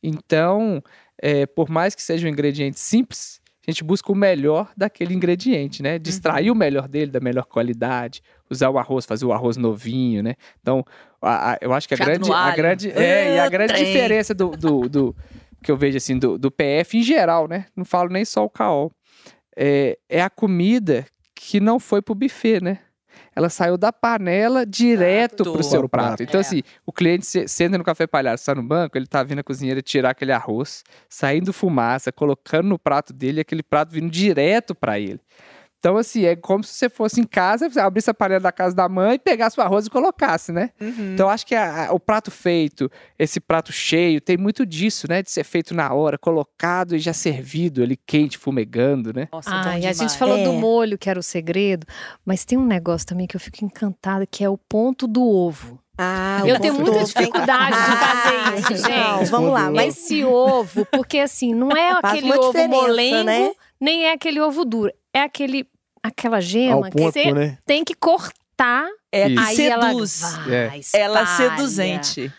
Então, é, por mais que seja um ingrediente simples, a gente busca o melhor daquele ingrediente, né? Distrair o melhor dele, da melhor qualidade, usar o arroz, fazer o arroz novinho, né? Então, a- a- eu acho que a Fiado grande, a grande, é, e a Ah, grande trem. diferença do, do, do- que eu vejo assim do, do PF em geral, né? Não falo nem só o caol. É, é a comida que não foi pro buffet, né? Ela saiu da panela direto Do- pro seu Pro prato. Então, É. assim, o cliente se- senta no café palhaço, está no banco, ele tá vindo a cozinheira tirar aquele arroz, saindo fumaça, colocando no prato dele, e aquele prato vindo direto para ele. Então, assim, é como se você fosse em casa, você abrisse a panela da casa da mãe, pegasse o arroz e colocasse, né? Uhum. Então, eu acho que a- a- o prato feito, esse prato cheio, tem muito disso, né? De ser feito na hora, colocado e já servido ali, quente, fumegando, né? Nossa, Ah, e a demais. gente falou do É. molho, que era o segredo, mas tem um negócio também que eu fico encantada, que é o ponto do ovo. Ah, Eu tenho muita do dificuldade de fazer Ah, isso, não, gente. Vamos lá, mas Esse ovo, porque assim, não é Faz aquele ovo molengo, né? nem é aquele ovo duro. É aquele, aquela gema que ponto, você né? tem que cortar, É a que aí ela seduz. vai, É. Ela é seduzente.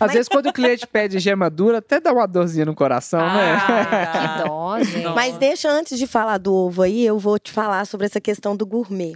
Às vezes, quando o cliente pede gema dura, até dá uma dorzinha no coração, né? Ah, que dó, gente. Não. Mas deixa antes de falar do ovo aí, eu vou te falar sobre essa questão do gourmet.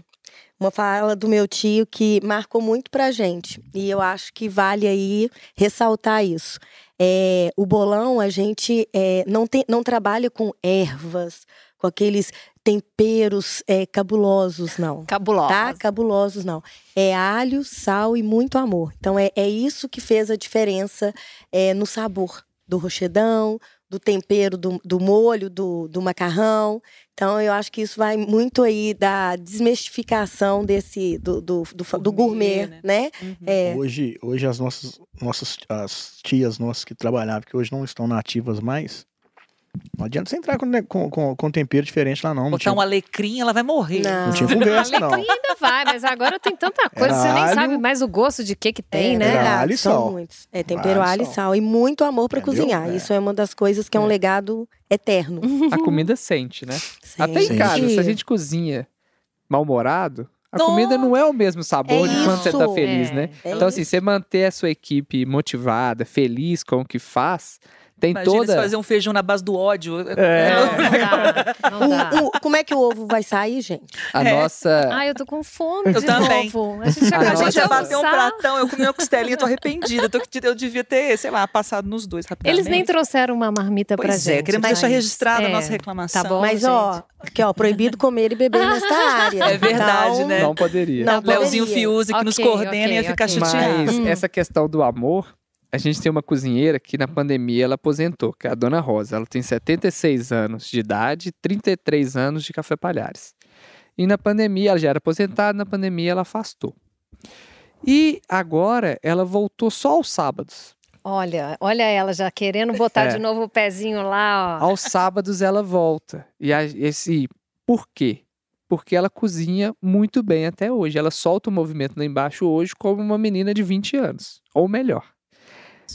Uma fala do meu tio que marcou muito pra gente. E eu acho que vale aí ressaltar isso. É, o bolão, a gente é, não, tem, não trabalha com ervas, com aqueles temperos é, cabulosos, não. Cabulosa. Tá? Cabulosos, não. É alho, sal e muito amor. Então, é, é isso que fez a diferença é, no sabor do rochedão, do tempero, do, do molho, do, do macarrão. Então, eu acho que isso vai muito aí da desmistificação desse, do, do, do, do Gourmet, gourmet, né? Uhum. É, Hoje, hoje as nossas, nossas as tias nossas que trabalhavam, que hoje não estão nativas mais, Não adianta você entrar com, né, com, com, com tempero diferente lá, não. não Botar tinha, um alecrim, ela vai morrer. Não. não tinha conversa, não. Alecrim ainda vai, mas agora tem tanta coisa, Era você nem alho. sabe mais o gosto de que que tem, é, né? Era verdade, alho e são sal. muitos. É tempero, Alho e alho e sal. E muito amor pra Entendeu? cozinhar. É. Isso é uma das coisas que é um É. legado eterno. A comida sente, né? Até em casa, se a gente cozinha mal-humorado, a comida não é o mesmo sabor É de quando você tá feliz, É. né? É Então, assim, você manter a sua equipe motivada, feliz com o que faz, tem Imagina toda. se fazer um feijão na base do ódio. É. Não, não dá, não dá. O- o- como é que o ovo vai sair, gente? A É. nossa. Ai, eu tô com fome Eu de também. novo. A gente A A gente já bateu um pratão, eu comi uma costelinha, tô arrependida. Tô, eu devia ter, sei lá, passado nos dois rapidamente. Eles nem trouxeram uma marmita pra Pois gente. é, queremos mas- deixar registrada é, a nossa reclamação. Tá bom, Mas, gente. ó, aqui, ó, proibido comer e beber nesta área. É verdade, Então, né? Não poderia. Não Leozinho poderia. Fiuza que nos Ok, coordena ok, ia ficar ok. chateado. Mas Hum. essa questão do amor, a gente tem uma cozinheira que na pandemia ela aposentou, que é a Dona Rosa. Ela tem 76 anos de idade e 33 anos de Café Palhares. E na pandemia, ela já era aposentada, na pandemia ela afastou. E agora ela voltou só aos sábados. Olha, olha ela já querendo botar É. de novo o pezinho lá, ó. Aos sábados ela volta. E a- esse por quê? Porque ela cozinha muito bem até hoje. Ela solta o movimento lá embaixo hoje como uma menina de 20 anos, ou melhor.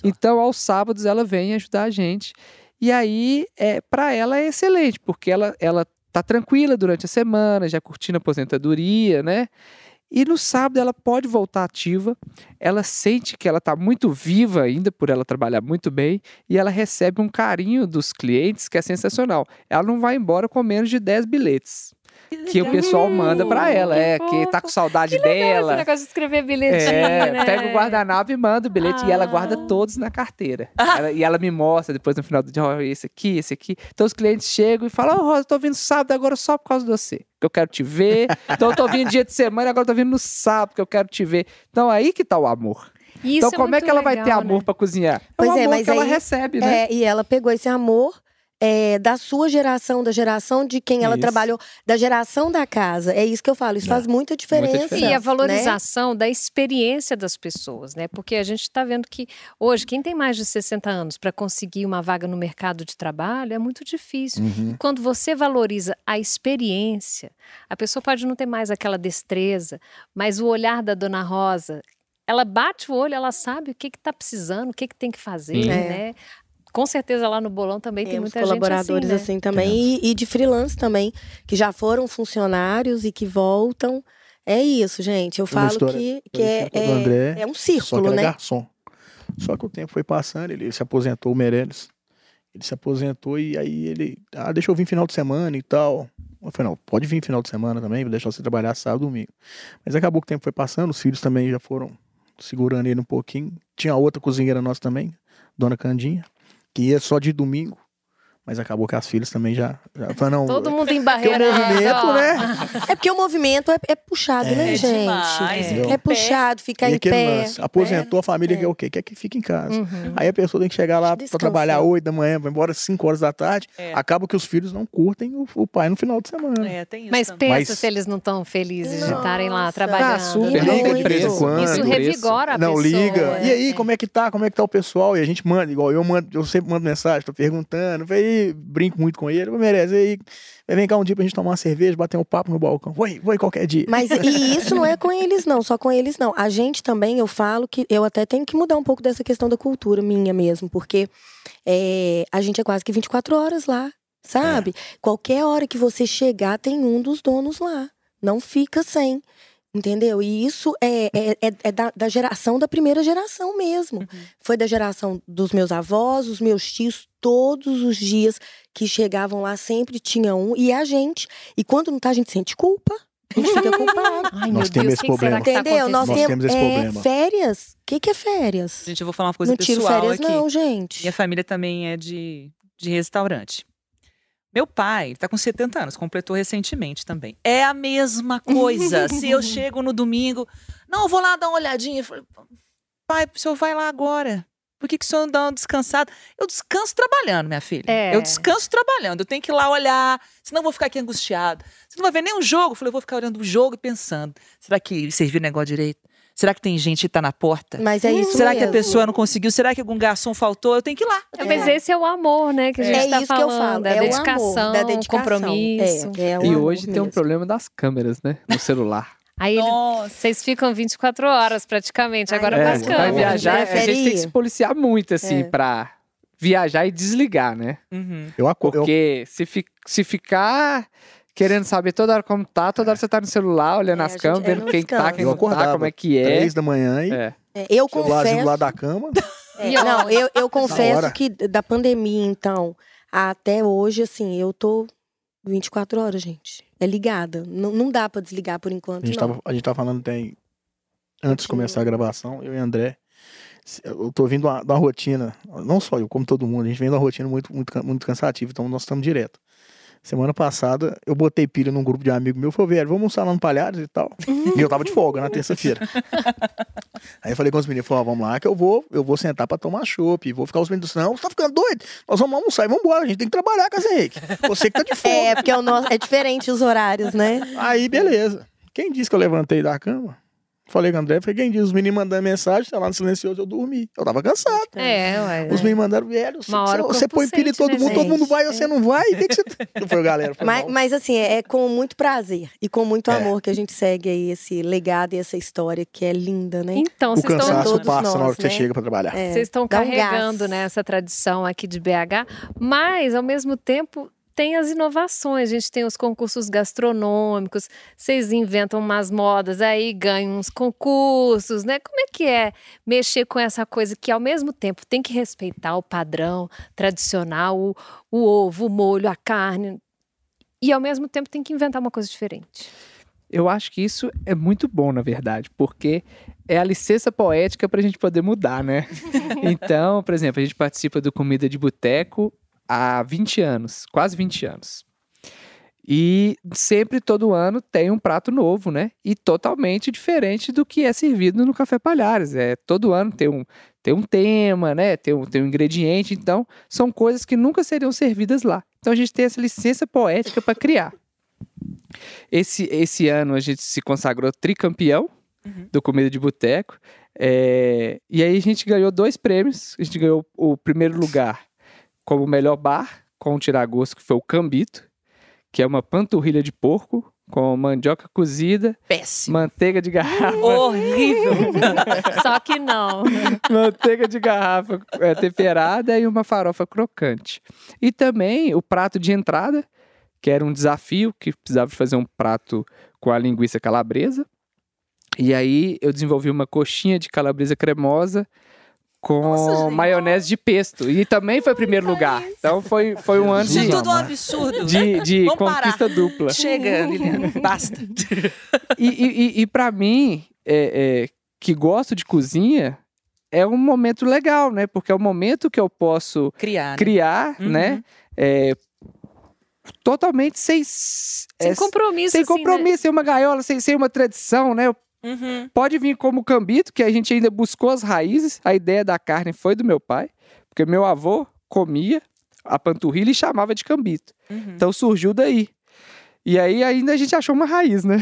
Então, aos sábados ela vem ajudar a gente. E aí, é, para ela é excelente, porque ela ela tá tranquila durante a semana, já curtindo a aposentadoria, né? E no sábado ela pode voltar ativa, ela sente que ela está muito viva ainda por ela trabalhar muito bem e ela recebe um carinho dos clientes que é sensacional. Ela não vai embora com menos de 10 bilhetes que o pessoal manda para ela, é, que tá com saudade Esse dela. negócio de escrever bilhetinho, É, né? pega o guardanapo e manda o bilhete e ela guarda Ah. todos na carteira. Ela- e ela me mostra depois no final do dia, ó, esse aqui, esse aqui. Então os clientes chegam e falam, ô Rosa, tô vindo sábado agora só por causa de você. Que eu quero te ver. Então eu tô vindo dia de semana, agora eu tô vindo no sábado, que eu quero te ver. Então aí que tá o amor. Isso então como é que ela vai ter legal, amor né? pra cozinhar? É Pois o é, amor mas que ela aí- recebe, né? É, e ela pegou esse amor é, da sua geração, da geração de quem ela Isso. trabalhou, da geração da casa. É isso que eu falo, isso É. faz muita diferença. diferença. E a né? valorização da experiência das pessoas, né? Porque a gente está vendo que hoje, quem tem mais de 60 anos para conseguir uma vaga no mercado de trabalho é muito difícil. Uhum. E quando você valoriza a experiência, a pessoa pode não ter mais aquela destreza, mas o olhar da dona Rosa, ela bate o olho, ela sabe o que está precisando, o que, que tem que fazer, Sim. né? Com certeza lá no bolão também tem Temos muita colaboradores gente assim, assim, né? também e, e de freelance também, que já foram funcionários e que voltam. É isso, gente. Eu falo história que, que é, é, é um Só que círculo, era né? garçom. Só que o tempo foi passando, ele se aposentou, o Meirelles. Ele se aposentou e aí ele. Ah, deixa eu vir final de semana e tal. Eu falei, não, pode vir final de semana também, vou deixar você trabalhar sábado e domingo. Mas acabou que o tempo foi passando, os filhos também já foram segurando ele um pouquinho. Tinha outra cozinheira nossa também, Dona Candinha, que ia só de domingo. Mas acabou que as filhas também já. já falaram, não, Todo mundo em porque o barreira. movimento, ó. né? É porque o movimento é, é puxado, É. né, É gente? demais, fica em É puxado, ficar E em aquele pé. lance, aposentou a família é. quer o quê? Quer que fique em casa. Uhum. Aí a pessoa tem que chegar lá pra Descansa. trabalhar 8 da manhã, vai embora 5 horas da tarde. É. Acaba que os filhos não curtem o, o pai no final de semana. É, tem isso Mas também. pensa Mas- se eles não estão felizes de estarem lá Nossa. trabalhando. Ah, super, né? não tem Muito. preço. Quando? Isso revigora a não, pessoa. liga. é. E aí, como é que tá? Como é que tá o pessoal? E a gente manda, igual eu mando, eu sempre mando mensagem, tô perguntando, aí, brinco muito com ele, merece aí. Vem cá um dia pra gente tomar uma cerveja, bater um papo no balcão. Vou aí qualquer dia. Mas e isso não é com eles, não, só com eles, não. A gente também, eu falo que eu até tenho que mudar um pouco dessa questão da cultura minha mesmo, porque é, a gente é quase que 24 horas lá, sabe? Qualquer hora que você chegar, tem um dos donos lá. Não fica sem. Entendeu? E isso é, é, é- é da, da geração da primeira geração mesmo. Foi da geração dos meus avós, os meus tios, todos os dias que chegavam lá, sempre tinha um. E a gente. E quando não tá, a gente sente culpa. A gente fica culpado. Ai, Nós meu temos Deus, esse o que que será problema. tá Entendeu? Nós, Nós temos, esse é, problema. Férias? O que, que é férias? Gente, eu vou falar uma coisa não tiro pessoal férias, aqui. não, gente. Minha família também é de, de restaurante. Meu pai tá com 70 anos, completou recentemente também. É a mesma coisa. Se eu chego no domingo, não, eu vou lá dar uma olhadinha. Falei, pai, o senhor vai lá agora. Por que, que o senhor não dá uma descansada? Eu descanso trabalhando, minha filha. É. Eu descanso trabalhando. Eu tenho que ir lá olhar, senão eu vou ficar aqui angustiado. Você não vai ver nem um jogo. Eu falei, eu vou ficar olhando o jogo e pensando: será que serviu o negócio direito? Será que tem gente que tá na porta? Mas é isso Será mesmo. que a pessoa não conseguiu? Será que algum garçom faltou? Eu tenho que ir lá. É, Mas esse é o amor, né? Que a gente É tá isso que eu falando. falo, a é o dedicação, amor, da dedicação. compromisso. É, é o E amor hoje tem um problema das câmeras, né? No celular. Aí ele- Nossa. vocês ficam 24 horas praticamente, Ai, agora É, com É, as vai câmeras. viajar, a Prefere gente tem que se policiar muito, assim, É. pra viajar e desligar, né? Uhum. Eu acordo. Eu, Porque se, fi- se ficar querendo saber toda hora como tá, toda hora você tá no celular, olhando É, as a gente- câmeras, é, vendo não quem tá, descansa. quem eu não tá, acordava como é que é. três da manhã e É. É, eu celularzinho confesso. do lado da cama. É, não, eu, eu confesso que da pandemia, então, até hoje, assim, eu tô 24 horas, gente. É ligada. Não, não dá pra desligar por enquanto, A gente, não. tava, a gente tava falando tem. Antes de começar a gravação, eu e André. Eu tô vindo uma rotina, não só eu, como todo mundo, a gente vem de uma rotina muito, muito, can- muito cansativa, então nós estamos direto. Semana passada, eu botei pilha num grupo de amigos meu, falei, velho, vamos almoçar lá no Palhares e tal. e eu tava de folga na terça-feira. Aí eu falei com os meninos, falei, ó, vamos lá que eu vou, eu vou sentar pra tomar chopp, vou ficar os meninos, não, você tá ficando doido? Nós vamos almoçar e vamos embora, a gente tem que trabalhar, Casa Henrique. Você que tá de folga. É, porque é, o nosso, é diferente os horários, né? Aí, beleza. Quem disse que eu levantei da cama? Falei com o André, falei, quem disse? Os meninos mandando mensagem, tá lá no silencioso, eu dormi. Eu tava cansado. É, ué. Os meninos mandaram, velho, você, você põe pilha em todo né, mundo, todo gente? mundo vai, você não vai? O que, que você... Eu falei, galera, foi Mas, mal. mas assim, é, é com muito prazer e com muito É. amor que a gente segue aí esse legado e essa história que é linda, né? Então, o vocês estão cansaço todos passa na hora nós, que você né? chega pra trabalhar. É, Vocês estão um carregando gás. né, essa tradição aqui de BH, mas ao mesmo tempo tem as inovações. A gente tem os concursos gastronômicos, vocês inventam umas modas aí, ganham uns concursos, né? Como é que é mexer com essa coisa que ao mesmo tempo tem que respeitar o padrão tradicional, o, o ovo, o molho, a carne, e ao mesmo tempo tem que inventar uma coisa diferente. Eu acho que isso é muito bom, na verdade, porque é a licença poética pra gente poder mudar, né? então, por exemplo, a gente participa do Comida de Boteco há 20 anos, quase 20 anos. E sempre, todo ano, tem um prato novo, né? E totalmente diferente do que é servido no Café Palhares. É, todo ano tem um, tem um tema, né? Tem um, tem um ingrediente. Então, são coisas que nunca seriam servidas lá. Então, a gente tem essa licença poética para criar. Esse, esse ano, a gente se consagrou tricampeão Uhum. do Comida de Boteco. É, e aí, a gente ganhou dois prêmios. A gente ganhou o primeiro lugar como melhor bar, com o tiragosto, que foi o Cambito, que é uma panturrilha de porco com mandioca cozida, Péssimo. manteiga de garrafa, Horrível. Só que não. manteiga de garrafa é, temperada e uma farofa crocante. E também o prato de entrada, que era um desafio, que precisava fazer um prato com a linguiça calabresa. E aí eu desenvolvi uma coxinha de calabresa cremosa com Nossa, maionese de pesto. E também foi primeiro lugar. Então foi, foi um ano Isso é de, tudo um absurdo. de, de Vamos parar. conquista dupla. Chega, Liliana. Basta. E, e, e, e para mim, é, é, que gosto de cozinha, é um momento legal, né? Porque é o momento que eu posso Criar. né? criar, Uhum. né? É, totalmente sem, sem, Sem compromisso, sem assim, né? compromisso, sem uma gaiola, sem, sem uma tradição, né? Uhum. Pode vir como cambito, que a gente ainda buscou as raízes. A ideia da carne foi do meu pai, porque meu avô comia a panturrilha e chamava de cambito. Uhum. Então surgiu daí. E aí ainda a gente achou uma raiz, né?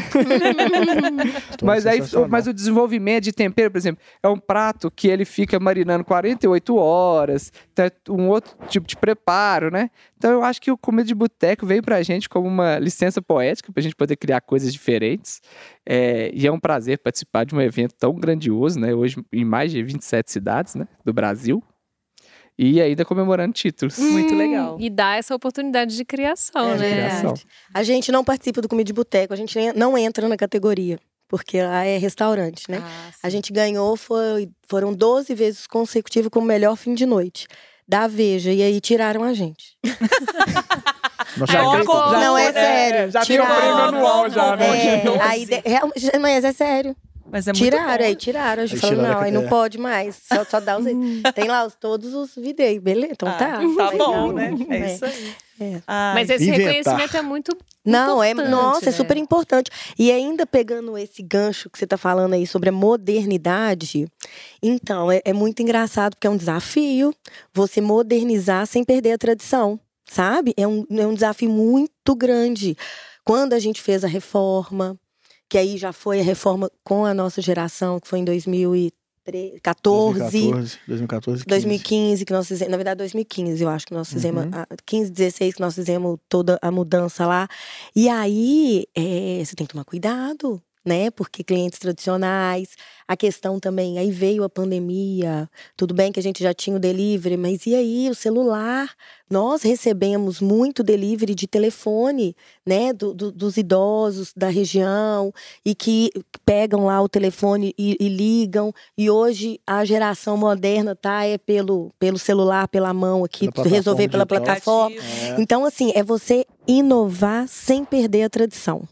mas aí, mas o desenvolvimento de tempero, por exemplo, é um prato que ele fica marinando 48 horas, é um outro tipo de preparo, né? Então eu acho que o comida de boteco veio pra gente como uma licença poética pra gente poder criar coisas diferentes. É, e é um prazer participar de um evento tão grandioso, né? Hoje em mais de 27 cidades, né? Do Brasil. E ainda comemorando títulos. Muito legal. E dá essa oportunidade de criação, É né? Criação. A gente não participa do Comida de Boteco, a gente não entra na categoria, porque lá é restaurante, né? Ah, A gente ganhou, foi, foram 12 vezes consecutivas como melhor fim de noite. Da Veja, e aí tiraram a gente. É, já não é é, sério. já tem o prêmio anual já, né? É, aí, de, real- mas é sério. Mas é muito tiraram, bom. aí tiraram. A gente Aí falou, não, aí não é. pode mais. Só, só dá os. Tem lá os, todos os vídeos aí, beleza? Então Ah, tá. Tá Mas bom, não, né? É é. isso aí. É. Ai, Mas esse Inventar. reconhecimento é muito Não, é, importante, nossa, é né? super importante. E ainda pegando esse gancho que você tá falando aí sobre a modernidade, então, é, é muito engraçado, porque é um desafio você modernizar sem perder a tradição, sabe? É um, é um desafio muito grande. Quando a gente fez a reforma, que aí já foi a reforma com a nossa geração, que foi em 2014. 2014, 2014, 2015, que nós fizemos, na verdade 2015, eu acho que nós fizemos, Uhum. a- 15, 16, que nós fizemos toda a mudança lá. E aí, é, você tem que tomar cuidado, né? Porque clientes tradicionais, a questão também, aí veio a pandemia, tudo bem que a gente já tinha o delivery, mas e aí, o celular? Nós recebemos muito delivery de telefone, né? do- do- dos idosos da região, e que pegam lá o telefone e, e ligam. E hoje a geração moderna tá é pelo, pelo celular, pela mão aqui, Pela resolver pela plataforma. Aplicativo. Então, assim, é você inovar sem perder a tradição.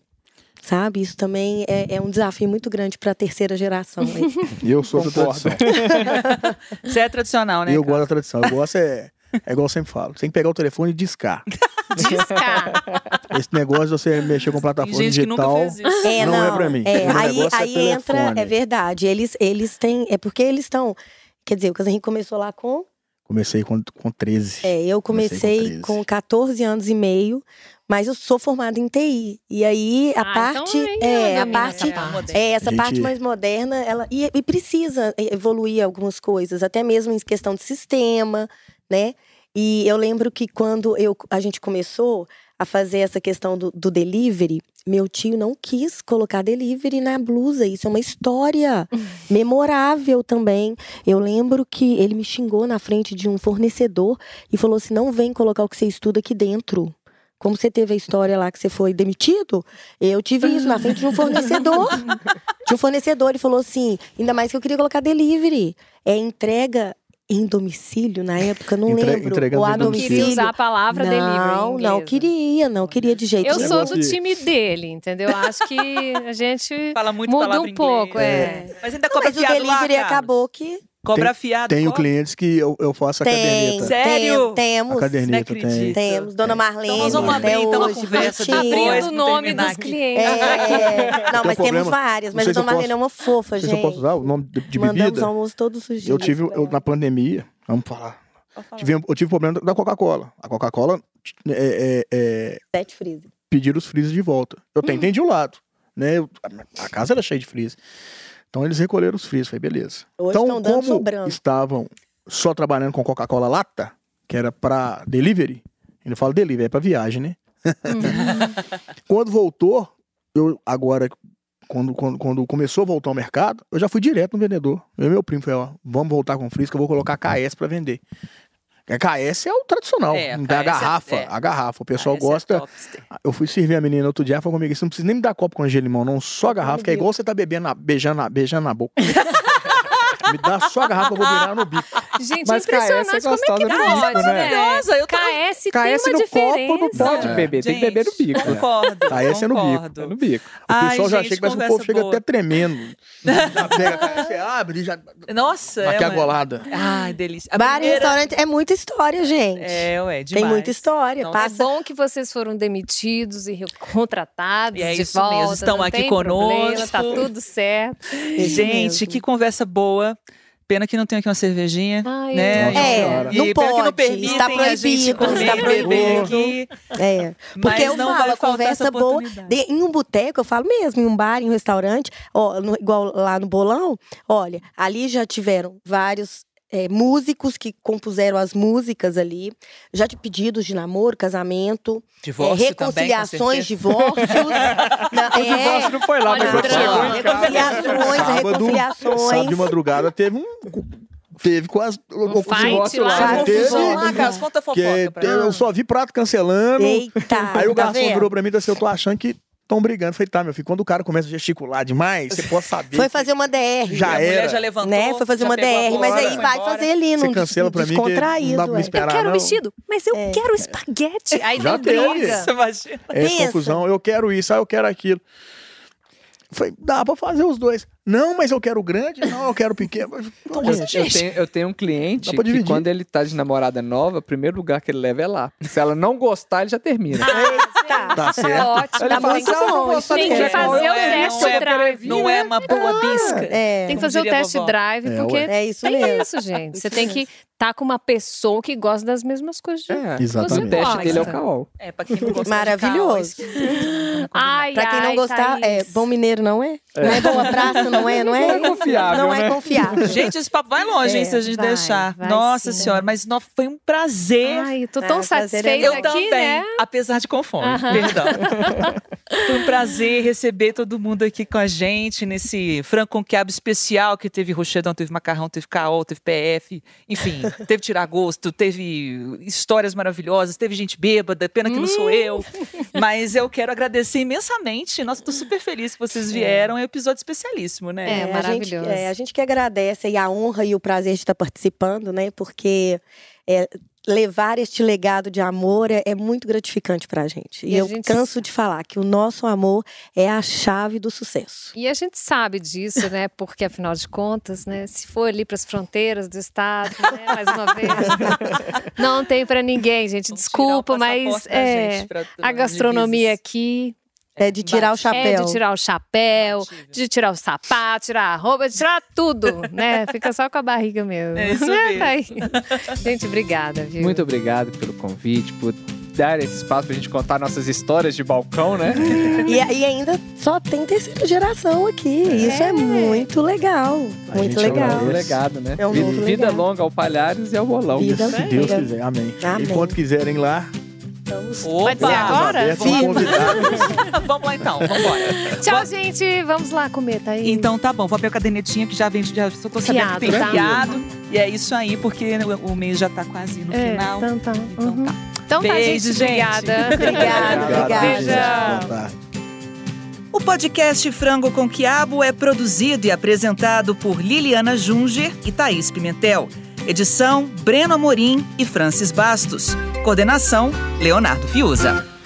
Sabe? Isso também é, é um desafio muito grande para a terceira geração. né? E eu sou da Concordo. tradição. Você é tradicional, né? Eu Carlos? gosto da tradição. Eu gosto é. É igual eu sempre falo. Tem que pegar o telefone e discar. Discar. Esse negócio de você mexer com plataforma gente que nunca digital. fez isso. É, Não é pra mim. É, aí é aí entra, telefone. é verdade. Eles, eles têm. É porque eles estão. Quer dizer, o Casanrinho começou lá com. Comecei com, com 13. É, eu Comecei comecei com com 14 anos e meio, mas eu sou formada em TI. E aí a Ah, parte. então é, eu a parte. essa parte. É, essa A parte gente- mais moderna, ela e, e precisa evoluir algumas coisas, até mesmo em questão de sistema, né? E eu lembro que quando eu, a gente começou a fazer essa questão do, do delivery, meu tio não quis colocar delivery na blusa. Isso é uma história memorável também. Eu lembro que ele me xingou na frente de um fornecedor e falou assim: não vem colocar o que você estuda aqui dentro. Como você teve a história lá que você foi demitido, eu tive isso na frente de um fornecedor. de um fornecedor. Ele falou assim: ainda mais que eu queria colocar delivery. É entrega em domicílio, na época, não Entre- lembro. Ou a Não domicílio. queria usar a palavra delivery. em Não, não inglês. queria, não queria de jeito Eu nenhum. sou negócio do time dele, entendeu? Acho que a gente Fala muito muda um pouco, inglês. é. Mas ainda cobra Mas o lá, delivery Carlos? acabou que Cobra fiado. Tenho cobra. clientes que eu, eu faço a tem, caderneta. Sério? tem- temos, A Não caderneta tem. temos. Dona Marlene, Então nós vamos abrir então, uma conversa depois. abrindo o não nome dos aqui. clientes. É, não, Tem um mas temos problema. várias. Não Mas a Dona Marlene posso- é uma fofa, Não gente. se eu posso usar o nome de, de Mandamos bebida. almoço todos os dias. Eu tive, pra eu, na pandemia, vamos falar. Tive, eu tive problema da Coca-Cola. A Coca-Cola é, é, é, Sete freezer. pediram os freezers de volta. Eu até entendi o lado. Né? A casa era cheia de freezer. Então eles recolheram os freezers. Falei, beleza. Hoje então, estão dando como sobrando. estavam só trabalhando com Coca-Cola lata, que era pra delivery, ainda falo delivery, é pra viagem, né? quando voltou, eu agora, quando, quando, quando começou a voltar ao mercado, eu já fui direto no vendedor. Eu e meu primo falei, ó, vamos voltar com o freezer que eu vou colocar KS pra vender. A KS é o tradicional, É, a da é- garrafa, é. a garrafa. O pessoal é gosta. topster. Eu fui servir a menina outro dia, ela falou comigo, você não precisa nem me dar copo com gelo e limão, não, só a garrafa, que é igual você tá bebendo, beijando, beijando na boca. me dá só a garrafa, eu vou virar no bico. Gente, Mas KS é impressionante como é que do pode, bico, né? né? Maravilhosa, eu tô- KS, tem KS uma no diferença. copo não pode É. beber, tem que beber no bico. Concordo. KS é no bico. concordo. É no bico. O Ai, pessoal já gente, chega, parece que o povo chega boa. até tremendo. Já pega KS, você abre, já... Nossa, Aqui é a golada. Ai, delícia. A Bar e primeira- restaurante é muita história, gente. É, ué, demais. Tem muita história. Não, É Passa bom que vocês foram demitidos e contratados E é de isso volta. mesmo, estão não aqui tem problema, conosco. Tá tudo certo. Gente, mesmo. que conversa boa. Pena que não tem aqui uma cervejinha. Ai, né? É, Senhora. E não pena que não pode, permitem está proibido, está proibido. aqui. É, porque Mas eu não falo, conversa essa boa. de- em um boteco, eu falo mesmo, em um bar, em um restaurante, ó, no- igual lá no Bolão, olha, ali já tiveram vários é, músicos que compuseram as músicas ali, já de pedidos de namoro, casamento, é, Divórcio também, com reconciliações, certeza. divórcios. na- O divórcio não foi lá, mas o drama. chegou em casa. reconciliações, Sábado, sábado reconciliações. de madrugada teve um... Teve quase... Um fight lá. Confusão teve- lá, Ah, Carlos, conta que fofoca pra eu só vi prato cancelando. Eita, Aí o tá garçom vendo? virou pra mim e disse eu tô achando que estão brigando. Eu falei, tá, meu filho, quando o cara começa a gesticular demais, você pode saber. Foi fazer uma DR. Já a mulher era. já levantou, né? Foi fazer uma DR, mas aí vai embora. fazer ali Você no cancela pra mim que não descontraído. dá pra me esperar, Eu quero não. vestido, mas eu É. quero espaguete. Aí Já não briga. Imagina. Essa Pensa. confusão, eu quero isso, ah, eu quero aquilo. Falei, dá pra fazer os dois. Não, mas eu quero o grande, não, eu quero o pequeno. Eu, gente, eu tenho, eu tenho um cliente que quando ele tá de namorada nova, o primeiro lugar que ele leva é lá. Se ela não gostar, ele já termina. Tá. Tá certo. Ótimo. Ele Tá fala, muito "Se ela não bom, gostar, Tem não que quer fazer o eu, test não é drive. Não é uma boa bisca. É, Tem que fazer o diria a test vovó. drive, É, porque é isso tem mesmo. isso, gente. Você tem que tá com uma pessoa que gosta das mesmas coisas. De... É, Exatamente. O teste dele é o caol. É, pra quem não gosta Maravilhoso. é Ai, Pra quem não ai, gostar, é bom mineiro não é? Não é boa praça, não é? Não é? Não é confiável, Não né? é confiável. Gente, esse papo vai longe, hein, É, se a gente vai, deixar. vai Nossa sim. senhora, mas no- foi um prazer. Ai, eu tô Ah, tão é satisfeita Eu aqui, também, né? apesar de com fome, Aham. perdão. Foi um prazer receber todo mundo aqui com a gente nesse frango com quiabo especial que teve rochedão, teve macarrão, teve caol, teve PF, enfim, teve tiragosto, teve histórias maravilhosas, teve gente bêbada, pena que não sou eu. Mas eu quero agradecer imensamente. Nossa, tô super feliz que vocês vieram. É um episódio especialíssimo, né? É, a gente, maravilhoso. é, a gente que agradece a honra e o prazer de estar participando, né? Porque é, levar este legado de amor é, é muito gratificante pra gente. E, E a eu gente canso de falar que o nosso amor é a chave do sucesso. E a gente sabe disso, né? Porque, afinal de contas, né? Se for ali para as fronteiras do estado, né? Mais uma vez. Não tem para ninguém, gente. Vamos Desculpa, mas é, a gastronomia aqui É de tirar o chapéu. é de tirar o chapéu, Imbatível. de tirar o sapato, tirar a roupa, de tirar tudo, né? Fica só com a barriga mesmo. É isso né, mesmo. Gente, obrigada, viu? Muito obrigado pelo convite, por dar esse espaço pra gente contar nossas histórias de balcão, né? E, e ainda só tem terceira geração aqui. Isso é muito legal. A Muito gente legal. É um agradece. legado, né? É um vida, novo vida legado. longa ao Palhares e ao Bolão. Vida Se Deus quiser, amém. Amém. E quando quiserem lá, Estamos Opa! Pode ser agora? convidados. Vamos lá então, vamos embora. Tchau, gente. Vamos lá comer, Thaís. Então tá bom, vou abrir a cadernetinha que já vem, já só tô sabendo que tem Fiado, tá? fiado. E é isso aí, porque o, mês já tá quase no É, final. então tá. Então Uhum. tá. Então tá, Beijo, gente. gente. Obrigada. Obrigada, obrigada. Beijão. Boa tarde. O podcast Frango com Quiabo é produzido e apresentado por Liliana Junger e Thaís Pimentel. Edição Breno Amorim e Francis Bastos. Coordenação Leonardo Fiuza.